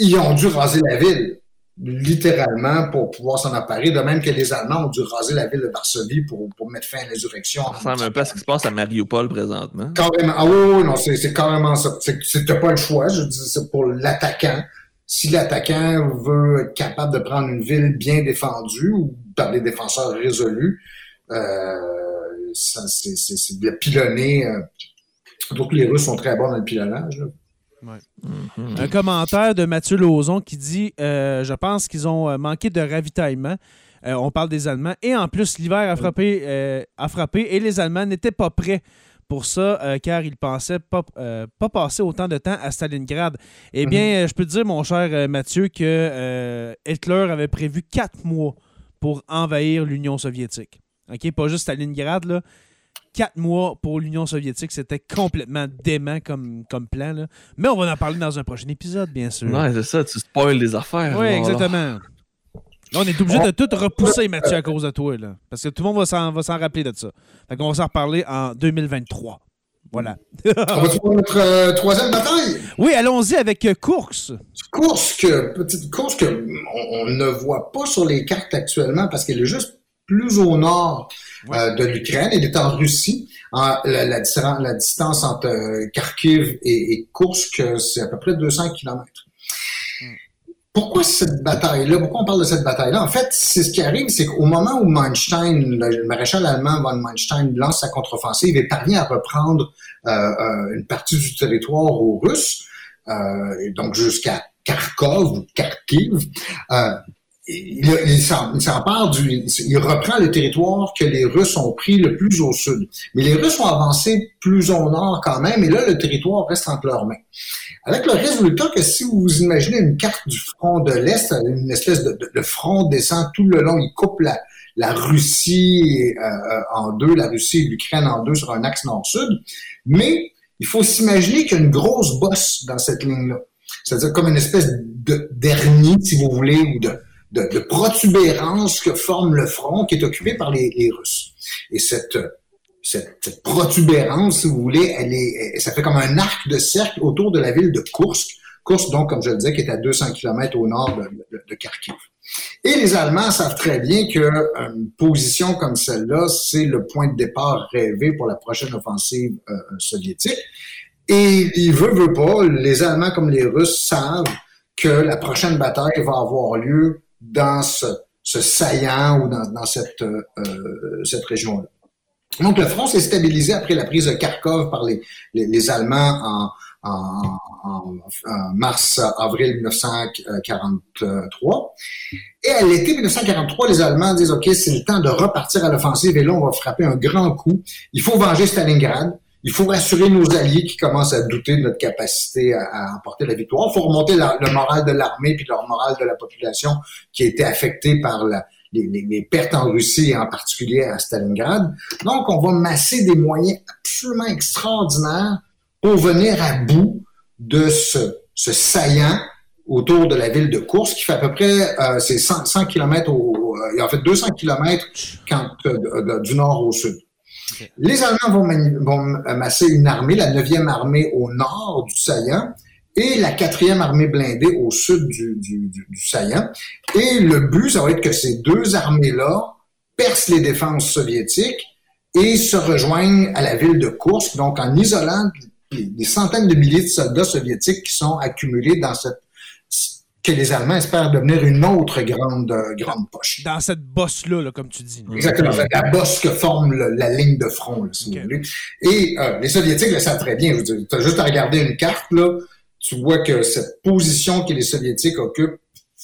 Ils ont dû raser la ville littéralement pour pouvoir s'en emparer, de même que les Allemands ont dû raser la ville de Varsovie pour, pour mettre fin à l'insurrection. Ça ressemble un peu à ce qui se passe à Mariupol présentement. Carrément. Ah oui, non, c'est carrément ça. C'était pas le choix, je dis c'est pour l'attaquant. Si l'attaquant veut être capable de prendre une ville bien défendue ou par des défenseurs résolus, euh, c'est de pilonner. Euh, donc les Russes sont très bons dans le pilonnage. Mhm. Un commentaire de Mathieu Lauzon qui dit euh, Je pense qu'ils ont euh, manqué de ravitaillement. Euh, on parle des Allemands. Et en plus, l'hiver a frappé, a frappé et les Allemands n'étaient pas prêts pour ça, car ils pensaient pas, pas passer autant de temps à Stalingrad. Eh bien, mhm. je peux te dire, mon cher Mathieu, que Hitler avait prévu quatre mois pour envahir l'Union soviétique. OK? Pas juste Stalingrad, là quatre mois pour l'Union soviétique, c'était complètement dément comme, comme plan. Mais on va en parler dans un prochain épisode, bien sûr. Ouais, c'est ça, tu spoil les affaires. Oui, exactement. Là, on est obligé de tout repousser, Mathieu, à cause de toi. Là, parce que tout le monde va s'en rappeler de ça. Fait qu'on va s'en reparler en 2023. Voilà. on va trouver notre euh, troisième bataille? Oui, allons-y avec euh, Course. Course que, petite course que on, ne voit pas sur les cartes actuellement parce qu'elle est juste plus au nord euh, de l'Ukraine. Elle est en Russie. la, la, distance entre euh, Kharkiv et, et Kursk, c'est à peu près 200 kilomètres. Hmm. Pourquoi cette bataille-là? Pourquoi on parle de cette bataille-là? En fait, c'est ce qui arrive, c'est qu'au moment où Manstein, le maréchal allemand von Manstein, lance sa contre-offensive et parvient à reprendre euh, une partie du territoire aux Russes, donc jusqu'à Kharkov ou Kharkiv, il, s'empare du, il reprend le territoire que les Russes ont pris le plus au sud. Mais les Russes ont avancé plus au nord quand même, et là, le territoire reste entre leurs mains. Avec le résultat que si vous imaginez une carte du front de l'Est, une espèce de, de, front descend tout le long, il coupe la, la Russie euh, euh, en deux, la Russie et l'Ukraine en deux sur un axe nord-sud. Mais il faut s'imaginer qu'il y a une grosse bosse dans cette ligne-là. C'est-à-dire comme une espèce de dernier, si vous voulez, ou de, de, de, protubérance que forme le front qui est occupé par les, les Russes. Et cette, cette, cette, protubérance, si vous voulez, elle est, ça fait comme un arc de cercle autour de la ville de Kursk. Kursk, donc, comme je le disais, qui est à 200 km au nord de, de, de Kharkiv. Et les Allemands savent très bien qu'une position comme celle-là, c'est le point de départ rêvé pour la prochaine offensive euh, soviétique. Et il veut, veut pas, les Allemands comme les Russes savent que la prochaine bataille va avoir lieu dans ce, saillant ou dans, cette, euh, euh, cette région-là. Donc, le front s'est stabilisé après la prise de Kharkov par les, les, Allemands en, en mars-avril 1943. Et à l'été 1943, les Allemands disent, OK, c'est le temps de repartir à l'offensive et là, on va frapper un grand coup. Il faut venger Stalingrad. Il faut rassurer nos alliés qui commencent à douter de notre capacité à, emporter la victoire. Il faut remonter le moral de l'armée puis le moral de la population qui a été affectée par les, pertes en Russie et en particulier à Stalingrad. Donc, on va masser des moyens absolument extraordinaires pour venir à bout de ce, ce saillant autour de la ville de Course, qui fait à peu près euh, c'est 100, 100 km au, euh, en fait 200 km quand, euh, du nord au sud. Les Allemands vont, masser une armée, la 9e armée au nord du Saillant et la 4e armée blindée au sud du, du, Saillant. Et le but, ça va être que ces deux armées-là percent les défenses soviétiques et se rejoignent à la ville de Kursk, donc en isolant des centaines de milliers de soldats soviétiques qui sont accumulés dans cette que les Allemands espèrent devenir une autre grande, euh, grande poche. Dans cette bosse-là, comme tu dis. Exactement. La bosse que forme la ligne de front, si vous voulez. Et euh, les Soviétiques le savent très bien. Tu as juste à regarder une carte, là, tu vois que cette position que les Soviétiques occupent,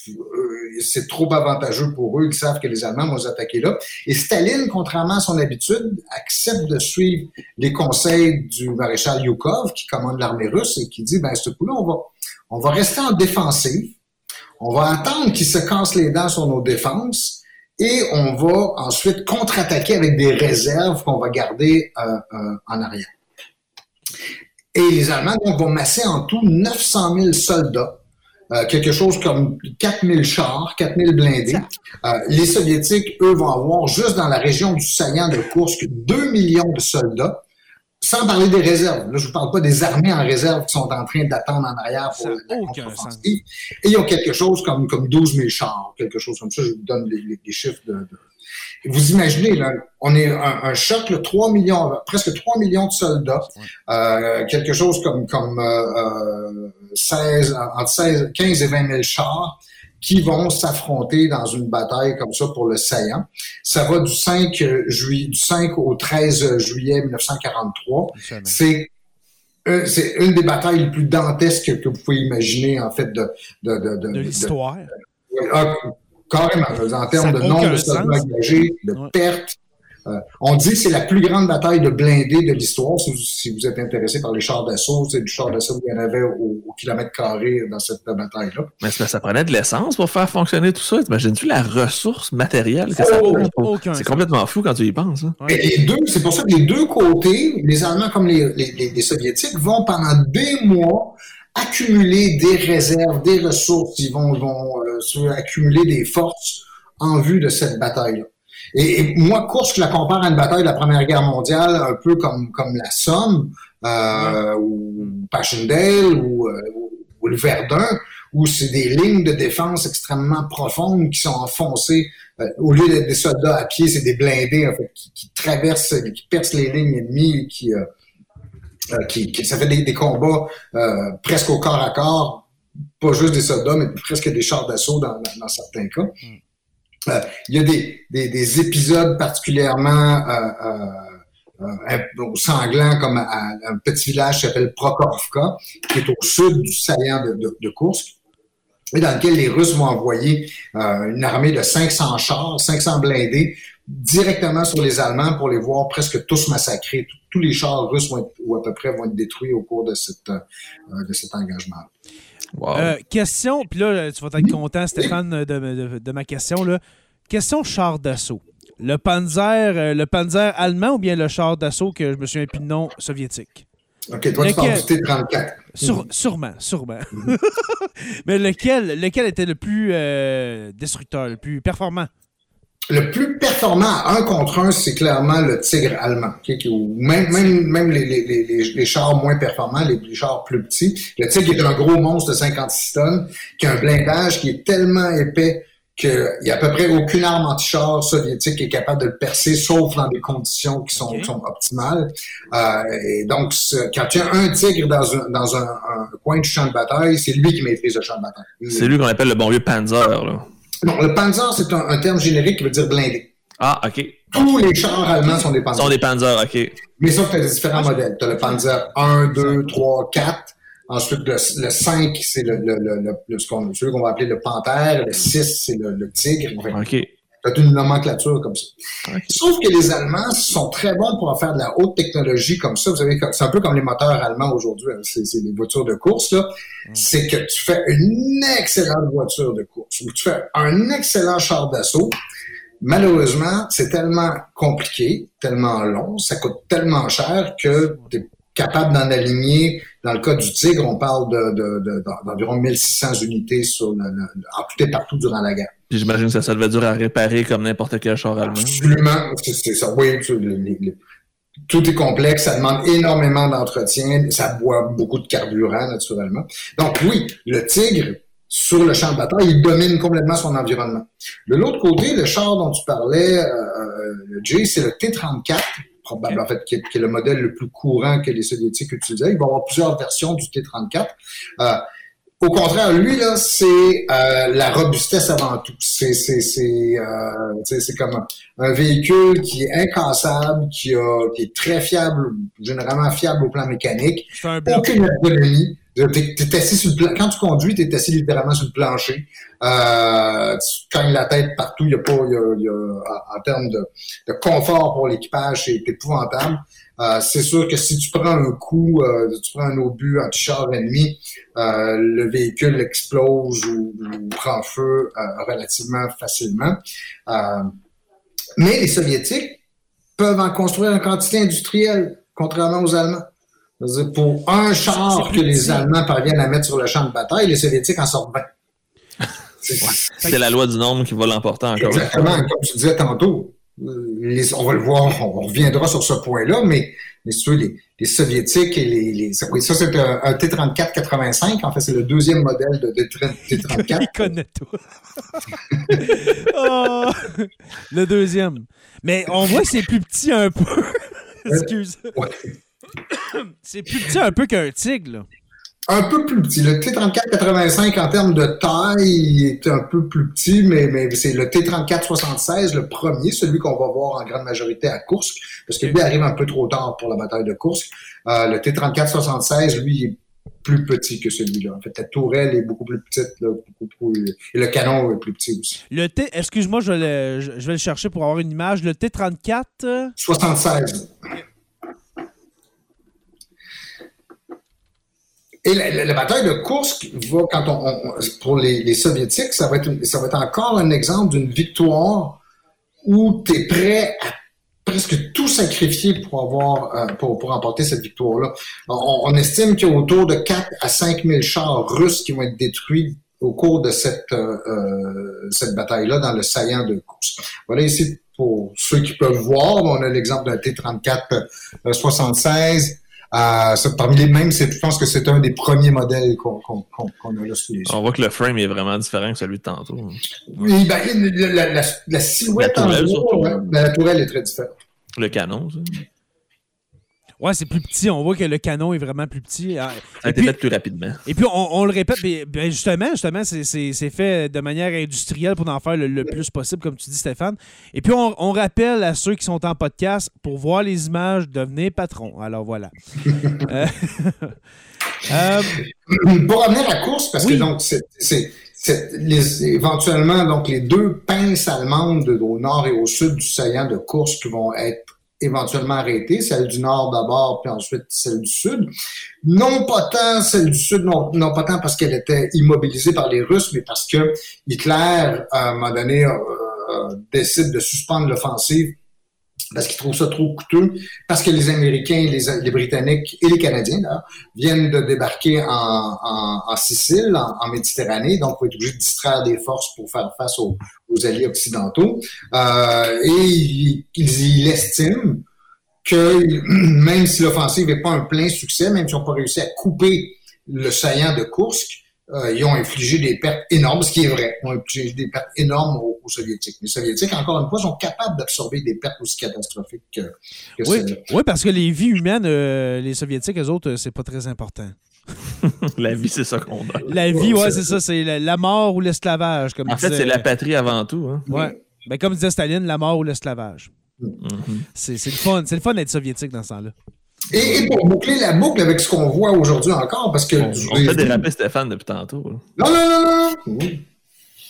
euh, c'est trop avantageux pour eux. Ils savent que les Allemands vont les attaquer là. Et Staline, contrairement à son habitude, accepte de suivre les conseils du maréchal Yukov, qui commande l'armée russe, et qui dit, ben, ce coup-là, on va, on va rester en défensive on va attendre qu'ils se cassent les dents sur nos défenses et on va ensuite contre-attaquer avec des réserves qu'on va garder euh, euh, en arrière. Et les Allemands vont masser en tout 900 000 soldats euh, quelque chose comme 4000 chars, 4000 blindés. Euh, les Soviétiques, eux, vont avoir juste dans la région du saillant de Kursk 2 millions de soldats, sans parler des réserves. Là, je vous parle pas des armées en réserve qui sont en train d'attendre en arrière pour la contre-offensive. Et ils ont quelque chose comme, comme 12 000 chars, quelque chose comme ça. Je vous donne les, chiffres de, Vous imaginez, là, on est un, choc, là, 3 millions, presque 3 millions de soldats, euh, quelque chose comme, comme euh, 16, euh, entre 16, 15 et 20 000 chars qui vont s'affronter dans une bataille comme ça pour le saillant. Ça va du 5, juillet, du 5 au 13 juillet 1943. C'est euh, c'est une des batailles les plus dantesques que vous pouvez imaginer, en fait, de... De, de, de, de l'histoire. Ah, carrément, en termes de nombre de soldats engagés, de pertes, euh, on dit que c'est la plus grande bataille de blindés de l'histoire. Si, vous êtes intéressé par les chars d'assaut, c'est du char d'assaut qu'il y en avait au, kilomètre carré dans cette bataille-là. Mais ça prenait de l'essence pour faire fonctionner tout ça. T'imagines-tu la ressource matérielle que ça oh, C'est complètement fou quand tu y penses. Hein. Et deux, c'est pour ça que les deux côtés, les Allemands comme les, Soviétiques, vont pendant des mois accumuler des réserves, des ressources. Ils vont, vont euh, accumuler des forces en vue de cette bataille-là. Et, moi, Kursk, je la compare à une bataille de la Première Guerre mondiale, un peu comme, comme la Somme, euh, ou Passchendaele, ou, euh, ou, le Verdun, où c'est des lignes de défense extrêmement profondes qui sont enfoncées. Euh, au lieu d'être des soldats à pied, c'est des blindés en fait, qui, qui, traversent, qui percent les lignes ennemies, et qui, euh, euh, qui, qui, ça fait des, des combats presque au corps à corps, pas juste des soldats, mais presque des chars d'assaut dans, dans, certains cas. Mm. Euh, il y a des, des, des épisodes particulièrement euh, euh, euh sanglants comme un petit village qui s'appelle Prokhorovka, qui est au sud du saillant de, de, de Kursk, et dans lequel les Russes vont envoyer euh, une armée de 500 chars, 500 blindés, directement sur les Allemands pour les voir presque tous massacrés. Tous les chars russes vont être, ou à peu près vont être détruits au cours de, cette, de cet engagement. Euh, question, puis là, tu vas être content, Stéphane, de, ma question. Là. Question char d'assaut. Le Panzer, euh, le Panzer allemand ou bien le char d'assaut que je me souviens plus de nom soviétique? OK, toi, tu parles du T-34. Sûrement, sûrement. Mhm. Mais lequel, lequel était le plus euh, destructeur, le plus performant? Le plus performant un contre un, c'est clairement le Tigre allemand. même même, même les, les, les, les, chars moins performants, les, chars plus petits. Le Tigre est un gros monstre de 56 tonnes qui a un blindage qui est tellement épais qu'il n'y a à peu près aucune arme anti-char soviétique qui est capable de le percer, sauf dans des conditions qui sont, sont optimales. Euh, et donc, quand il y a un tigre dans un, dans un, un coin du champ de bataille, c'est lui qui maîtrise le champ de bataille. C'est lui qu'on appelle le bon vieux Panzer. Là. Non, le Panzer, c'est un, terme générique qui veut dire blindé. Ah, OK. Tous les chars allemands sont des Panzers. Sont des Panzers, OK. Mais sauf que tu as différents modèles. Tu as le Panzer 1, 2, 3, 4. Ensuite, le, 5, c'est le, le, le, le, ce qu'on qu'on va appeler le panthère. Le 6, c'est le, tigre. OK. Tu une nomenclature comme ça. Sauf que les Allemands sont très bons pour en faire de la haute technologie comme ça. Vous savez, c'est un peu comme les moteurs allemands aujourd'hui. Hein. C'est, les voitures de course, là. Mm. C'est que tu fais une excellente voiture de course ou tu fais un excellent char d'assaut. Malheureusement, c'est tellement compliqué, tellement long, ça coûte tellement cher que tu capable d'en aligner. Dans le cas du Tigre, on parle d'environ de, 1600 unités sur le, en tout et partout durant la guerre. J'imagine que ça, ça devait durer à réparer comme n'importe quel char allemand. Absolument, c'est ça. Oui, tout est complexe, ça demande énormément d'entretien, ça boit beaucoup de carburant, naturellement. Donc oui, le Tigre, sur le champ de bataille, il domine complètement son environnement. De l'autre côté, le char dont tu parlais, euh, euh c'est le T-34, probablement, en fait, qui est, le modèle le plus courant que les Soviétiques utilisaient. Il va y avoir plusieurs versions du T-34. Euh, au contraire, lui, là, c'est euh, la robustesse avant tout. C'est, c'est, c'est, euh, c'est comme un, véhicule qui est incassable, qui, a, qui est très fiable, généralement fiable au plan mécanique. Aucune ergonomie. T'es, assis sur le Quand tu conduis, tu es assis littéralement sur le plancher. Euh, tu cognes la tête partout. Il y a pas, il y a, y a, en termes de, de confort pour l'équipage, c'est épouvantable. Euh, c'est sûr que si tu prends un coup, euh, tu prends un obus anti-char ennemi, euh, le véhicule explose ou, prend feu euh, relativement facilement. mais les Soviétiques peuvent en construire en quantité industrielle, contrairement aux Allemands. Pour un char que les Allemands parviennent à mettre sur le champ de bataille, les Soviétiques en sortent 20. C'est la loi du nombre qui va l'emporter encore. Exactement, comme tu disais tantôt. On va le voir, on reviendra sur ce point-là, mais, mais les, les, Soviétiques et les. les ça, c'est un, T-34-85. En fait, c'est le deuxième modèle de, T-34. Il connaît tout. oh, le deuxième. Mais on voit que c'est plus petit un peu. Excuse. C'est plus petit un peu qu'un tigre, Un peu plus petit. Le T-34-85, en termes de taille, est un peu plus petit, mais, mais c'est le T-34-76, le premier, celui qu'on va voir en grande majorité à Kursk, parce que lui arrive un peu trop tard pour la bataille de Kursk. Euh, le T-34-76, lui, est plus petit que celui-là. En fait, la tourelle est beaucoup plus petite, et le canon est plus petit aussi. Le T, excuse-moi, je, je, vais le chercher pour avoir une image. Le T-34... 76. Et la, bataille de Kursk va, quand on, pour les, Soviétiques, ça va, être, ça va être encore un exemple d'une victoire où tu es prêt à presque tout sacrifier pour avoir euh, pour, pour remporter cette victoire-là. On, estime qu'il y a autour de 4 à 5 000 chars russes qui vont être détruits au cours de cette, euh, euh, cette bataille-là dans le saillant de Kursk. Voilà ici pour ceux qui peuvent voir, on a l'exemple d'un T-34 76 euh, parmi les mêmes, je pense que c'est un des premiers modèles qu'on a là sous les On voit que le frame est vraiment différent que celui de tantôt. Oui, ben, la, silhouette en gros, ben, la tourelle est très différente. Le canon, ça. Ouais, c'est plus petit. On voit que le canon est vraiment plus petit. Ah, Ça a été fait plus rapidement. Et puis, on, le répète, ben justement, justement c'est fait de manière industrielle pour en faire le, plus possible, comme tu dis, Stéphane. Et puis, on, rappelle à ceux qui sont en podcast, pour voir les images, devenez patron. Alors, voilà. Euh, euh, pour revenir à la course, parce que donc, c'est éventuellement donc les deux pinces allemandes au nord et au sud du saillant de course qui vont être éventuellement arrêtée, celle du nord d'abord, puis ensuite celle du sud. Non pas tant celle du sud, non, non pas tant parce qu'elle était immobilisée par les Russes, mais parce que Hitler, à un moment donné, décide de suspendre l'offensive parce qu'ils trouvent ça trop coûteux, parce que les Américains, les, Britanniques et les Canadiens viennent de débarquer en, Sicile, en, Méditerranée, donc on être obligé de distraire des forces pour faire face aux, alliés occidentaux. Euh, et ils, ils, estiment que même si l'offensive n'est pas un plein succès, même s'ils n'ont pas réussi à couper le saillant de Kursk, euh, ils ont infligé des pertes énormes, ce qui est vrai. Ils ont infligé des pertes énormes aux, Soviétiques. Les Soviétiques, encore une fois, sont capables d'absorber des pertes aussi catastrophiques que, oui, oui, parce que les vies humaines, euh, les Soviétiques, eux autres, c'est pas très important. la vie, c'est ça qu'on a. La vie, ouais, c'est ça. C'est la, mort ou l'esclavage. En fait, c'est la patrie avant tout. Hein. Ouais. Ben, comme disait Staline, la mort ou l'esclavage. Mm-hmm. C'est le fun. C'est le fun d'être soviétique dans ce temps-là. Et, pour boucler la boucle avec ce qu'on voit aujourd'hui encore, parce que. On, on fait déraper Stéphane depuis tantôt. Non, non, non, non.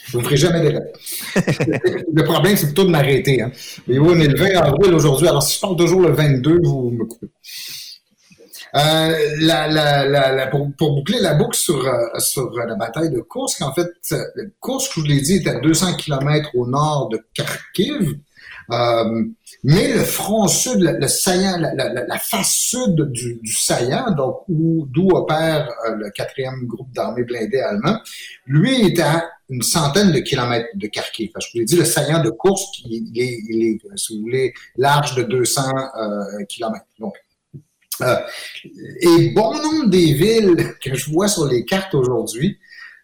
Je ne ferai jamais déraper. le problème, c'est plutôt de m'arrêter. Hein. Mais oui, on est le 20 avril aujourd'hui. Alors, si je parle toujours le 22, vous me coupez. Euh, la, la, la, pour, pour, boucler la boucle sur, euh, sur la bataille de Kursk, en fait, Kursk, je vous l'ai dit, est à 200 km au nord de Kharkiv. Euh, mais le front sud, le, saillant, la, face sud du, saillant, donc d'où opère euh, le quatrième groupe d'armées blindées allemand, lui est à une centaine de kilomètres de Kharkiv. Je vous l'ai dit, le saillant de course, il est, est, si vous voulez, large de 200 euh, kilomètres. Donc, euh, et bon nombre des villes que je vois sur les cartes aujourd'hui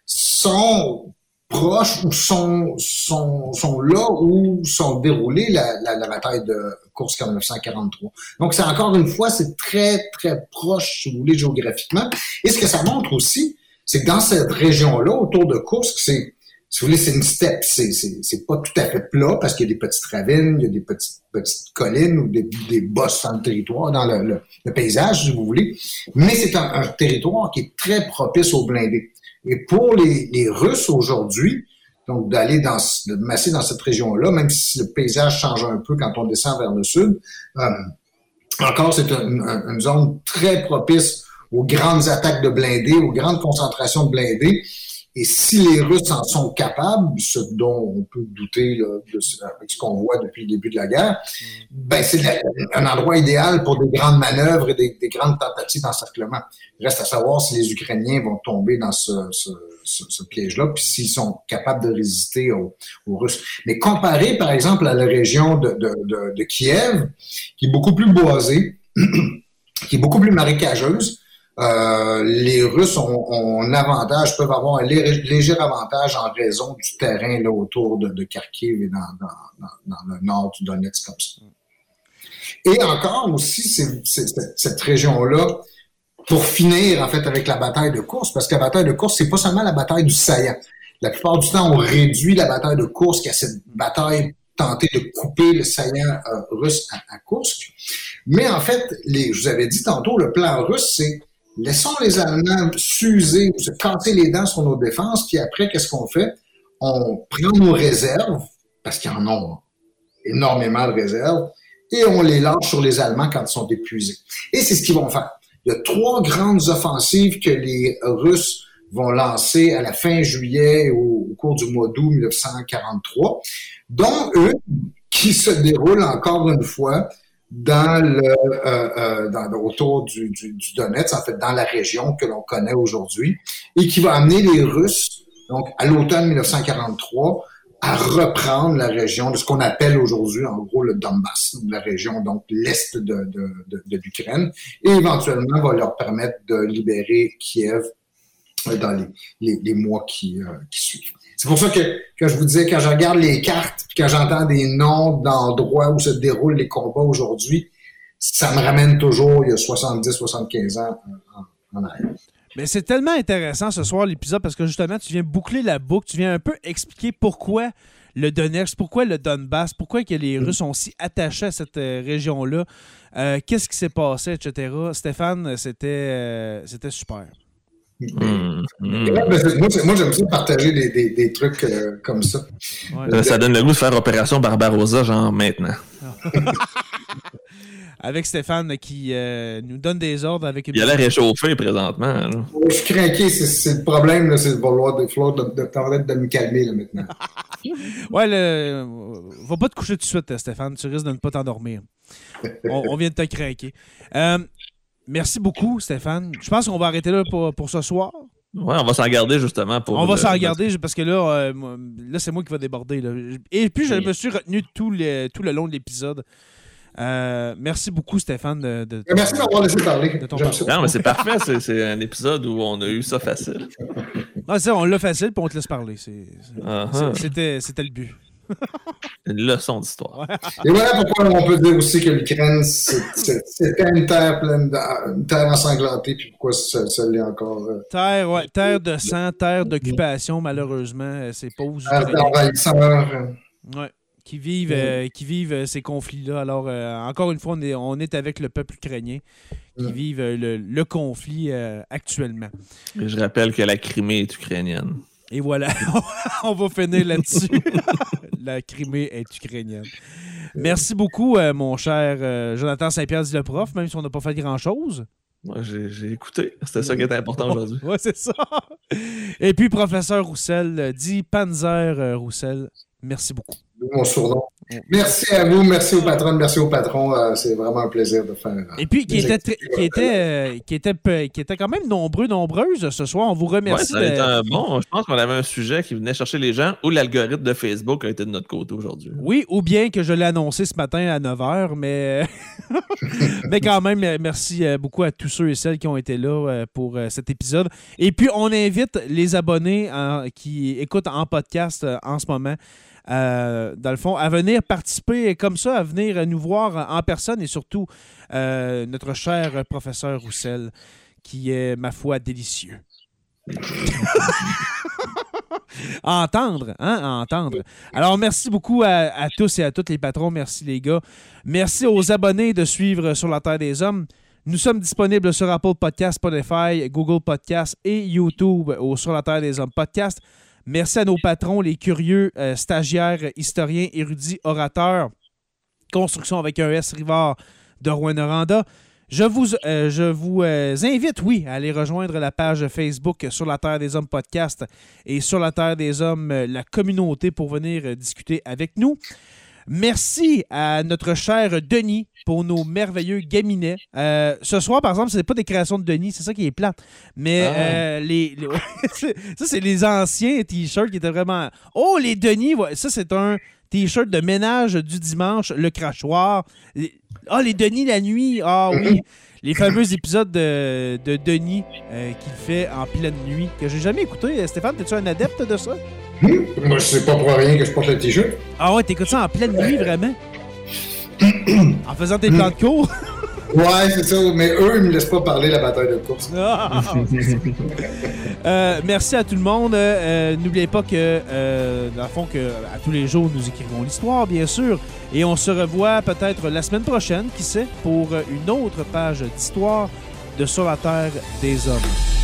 sont proches ou sont, sont, sont là où sont déroulées la, la, bataille de Kursk en 1943. Donc, c'est encore une fois, c'est très, très proche, si vous voulez, géographiquement. Et ce que ça montre aussi, c'est que dans cette région-là, autour de Kursk, c'est, si vous voulez, c'est une steppe. C'est, c'est, c'est pas tout à fait plat parce qu'il y a des petites ravines, il y a des petites, petites collines ou des, des bosses dans le territoire, dans le, le, paysage, si vous voulez. Mais c'est un, un territoire qui est très propice aux blindés. Et pour les, Russes aujourd'hui, donc d'aller dans, de masser dans cette région-là, même si le paysage change un peu quand on descend vers le sud, euh, encore c'est une, zone très propice aux grandes attaques de blindés, aux grandes concentrations de blindés. Et si les Russes en sont capables, ce dont on peut douter là, de ce, avec ce qu'on voit depuis le début de la guerre, ben c'est un endroit idéal pour des grandes manœuvres et des, des grandes tentatives d'encerclement. Reste à savoir si les Ukrainiens vont tomber dans ce, ce, ce, ce piège-là, puis s'ils sont capables de résister aux, aux, Russes. Mais comparé, par exemple, à la région de, de, de, de Kiev, qui est beaucoup plus boisée, qui est beaucoup plus marécageuse, euh, les Russes ont, ont, un avantage, peuvent avoir un léger avantage en raison du terrain là, autour de, de Kharkiv et dans, dans, dans, le nord du Donetsk comme ça. Et encore aussi, cette région-là, pour finir en fait avec la bataille de course, parce que la bataille de course, c'est pas seulement la bataille du saillant. La plupart du temps, on réduit la bataille de course, qui a cette bataille tentée de couper le saillant euh, russe à, à Kursk. Mais en fait, les, je vous avais dit tantôt, le plan russe, c'est Laissons les Allemands s'user ou se casser les dents sur nos défenses, puis après, qu'est-ce qu'on fait? On prend nos réserves, parce qu'ils en ont énormément de réserves, et on les lâche sur les Allemands quand ils sont épuisés. Et c'est ce qu'ils vont faire. Il y a trois grandes offensives que les Russes vont lancer à la fin juillet au, au cours du mois d'août 1943, dont une qui se déroule encore une fois dans le, euh, euh, autour du, du, du, Donetsk, en fait, dans la région que l'on connaît aujourd'hui, et qui va amener les Russes, donc à l'automne 1943, à reprendre la région de ce qu'on appelle aujourd'hui, en gros, le Donbass, la région, donc l'est de, de, de, de l'Ukraine, et éventuellement va leur permettre de libérer Kiev euh, dans les, les, les mois qui, euh, qui suivent. C'est pour ça que, que je vous disais, quand je regarde les cartes, quand j'entends des noms d'endroits où se déroulent les combats aujourd'hui, ça me ramène toujours il y a 70, 75 ans en, arrière. Mais c'est tellement intéressant ce soir l'épisode parce que justement, tu viens boucler la boucle, tu viens un peu expliquer pourquoi le Donetsk, pourquoi le Donbass, pourquoi les Russes sont si attachés à cette euh, région-là, euh, qu'est-ce qui s'est passé, etc. Stéphane, c'était euh, c'était super. Mmh, mmh. Moi, j'aime ça partager des, des, des trucs euh, comme ça. Ouais. Ça donne le goût de faire Opération Barbarossa, genre maintenant. avec Stéphane qui euh, nous donne des ordres avec une... Il a l'air réchauffé présentement. Là. Je suis craqué, c'est le problème, c'est de vouloir des fleurs de, de, de, de me calmer là, maintenant. ouais, le... va pas te coucher tout de suite, Stéphane, tu risques de ne pas t'endormir. on, on, vient de te craquer. Euh, Merci beaucoup, Stéphane. Je pense qu'on va arrêter là pour, pour ce soir. Ouais, on va s'en garder justement pour. On va s'en garder parce que là, euh, là c'est moi qui va déborder. Là. Et puis, je me suis retenu tout le, tout le long de l'épisode. Euh, merci beaucoup, Stéphane. De, de, merci d'avoir laissé parler. De ton non, mais c'est parfait. C'est un épisode où on a eu ça facile. Non, ça, on l'a facile, puis on te laisse parler. C'était uh -huh. le but. Une leçon d'histoire. Et voilà pourquoi on peut dire aussi que l'Ukraine, c'était une terre pleine de, une terre ensanglantée, puis pourquoi ça, ça l'est encore. Euh, terre, ouais, terre de sang, terre d'occupation, malheureusement, c'est pauvres Ukrainiens. Ouais, qui vivent, euh, qui vivent ces conflits-là. Alors, euh, encore une fois, on est, on est avec le peuple ukrainien qui vivent le, le conflit actuellement. Et je rappelle que la Crimée est ukrainienne. Et voilà, on va finir là-dessus. la Crimée est ukrainienne. Merci beaucoup, euh, mon cher euh, Jonathan Saint-Pierre, dit le prof, même si on n'a pas fait grand-chose. Moi, j'ai écouté. C'était ça qui était important aujourd'hui. oui, c'est ça. Et puis, professeur Roussel, dit Panzer euh, Roussel, merci beaucoup. Mon surnom. Merci à vous, merci aux patrons, merci aux patrons. Euh, c'est vraiment un plaisir de faire. Euh, Et puis, qui était, qui, était, euh, qui, était, qui était quand même nombreux, nombreuses ce soir. On vous remercie. Ouais, ça de... bon, je pense qu'on avait un sujet qui venait chercher les gens ou l'algorithme de Facebook a été de notre côté aujourd'hui. Oui, ou bien que je l'ai annoncé ce matin à 9h, mais, mais quand même, merci beaucoup à tous ceux et celles qui ont été là pour cet épisode. Et puis, on invite les abonnés en, qui écoutent en podcast en ce moment euh, dans le fond, à venir participer comme ça, à venir nous voir en personne et surtout euh, notre cher professeur Roussel, qui est, ma foi, délicieux. à entendre, hein, à entendre. Alors, merci beaucoup à, à, tous et à toutes les patrons. Merci, les gars. Merci aux abonnés de suivre Sur la Terre des Hommes. Nous sommes disponibles sur Apple Podcast, Spotify, Google Podcast et YouTube au Sur la Terre des Hommes podcast. Merci à nos patrons, les curieux, euh, stagiaires, historiens, érudits, orateurs. Construction avec un S Rivard de Rouen-Noranda. Je vous, euh, je vous euh, invite, oui, à aller rejoindre la page Facebook Sur la Terre des Hommes podcast et Sur la Terre des Hommes, la communauté, pour venir discuter avec nous. Merci à notre cher Denis pour nos merveilleux gaminets. Euh, ce soir, par exemple, ce n'est pas des créations de Denis, c'est ça qui est plate. Mais Ah. euh, les, les- ça, c'est les anciens t-shirts qui étaient vraiment. Oh, les Denis, ça, c'est un t-shirt de ménage du dimanche, le crachoir. Les- Ah, les Denis la nuit. Ah oui. Les fameux épisodes de, de Denis euh, qu'il fait en pleine nuit, que j'ai jamais écouté. Stéphane, es-tu un adepte de ça? Moi, c'est pas pour rien que je porte le t-shirt. Ah ouais, t'écoutes ça en pleine nuit, vraiment? en faisant tes plans de cours? Ouais, c'est ça. Mais eux, ils me laissent pas parler la bataille de course. Ah! Euh, merci à tout le monde. Euh, N'oubliez pas que, euh, dans le fond, que à tous les jours, nous écrivons l'histoire, bien sûr. Et on se revoit peut-être la semaine prochaine, qui sait, pour une autre page d'histoire de Sur la Terre des Hommes.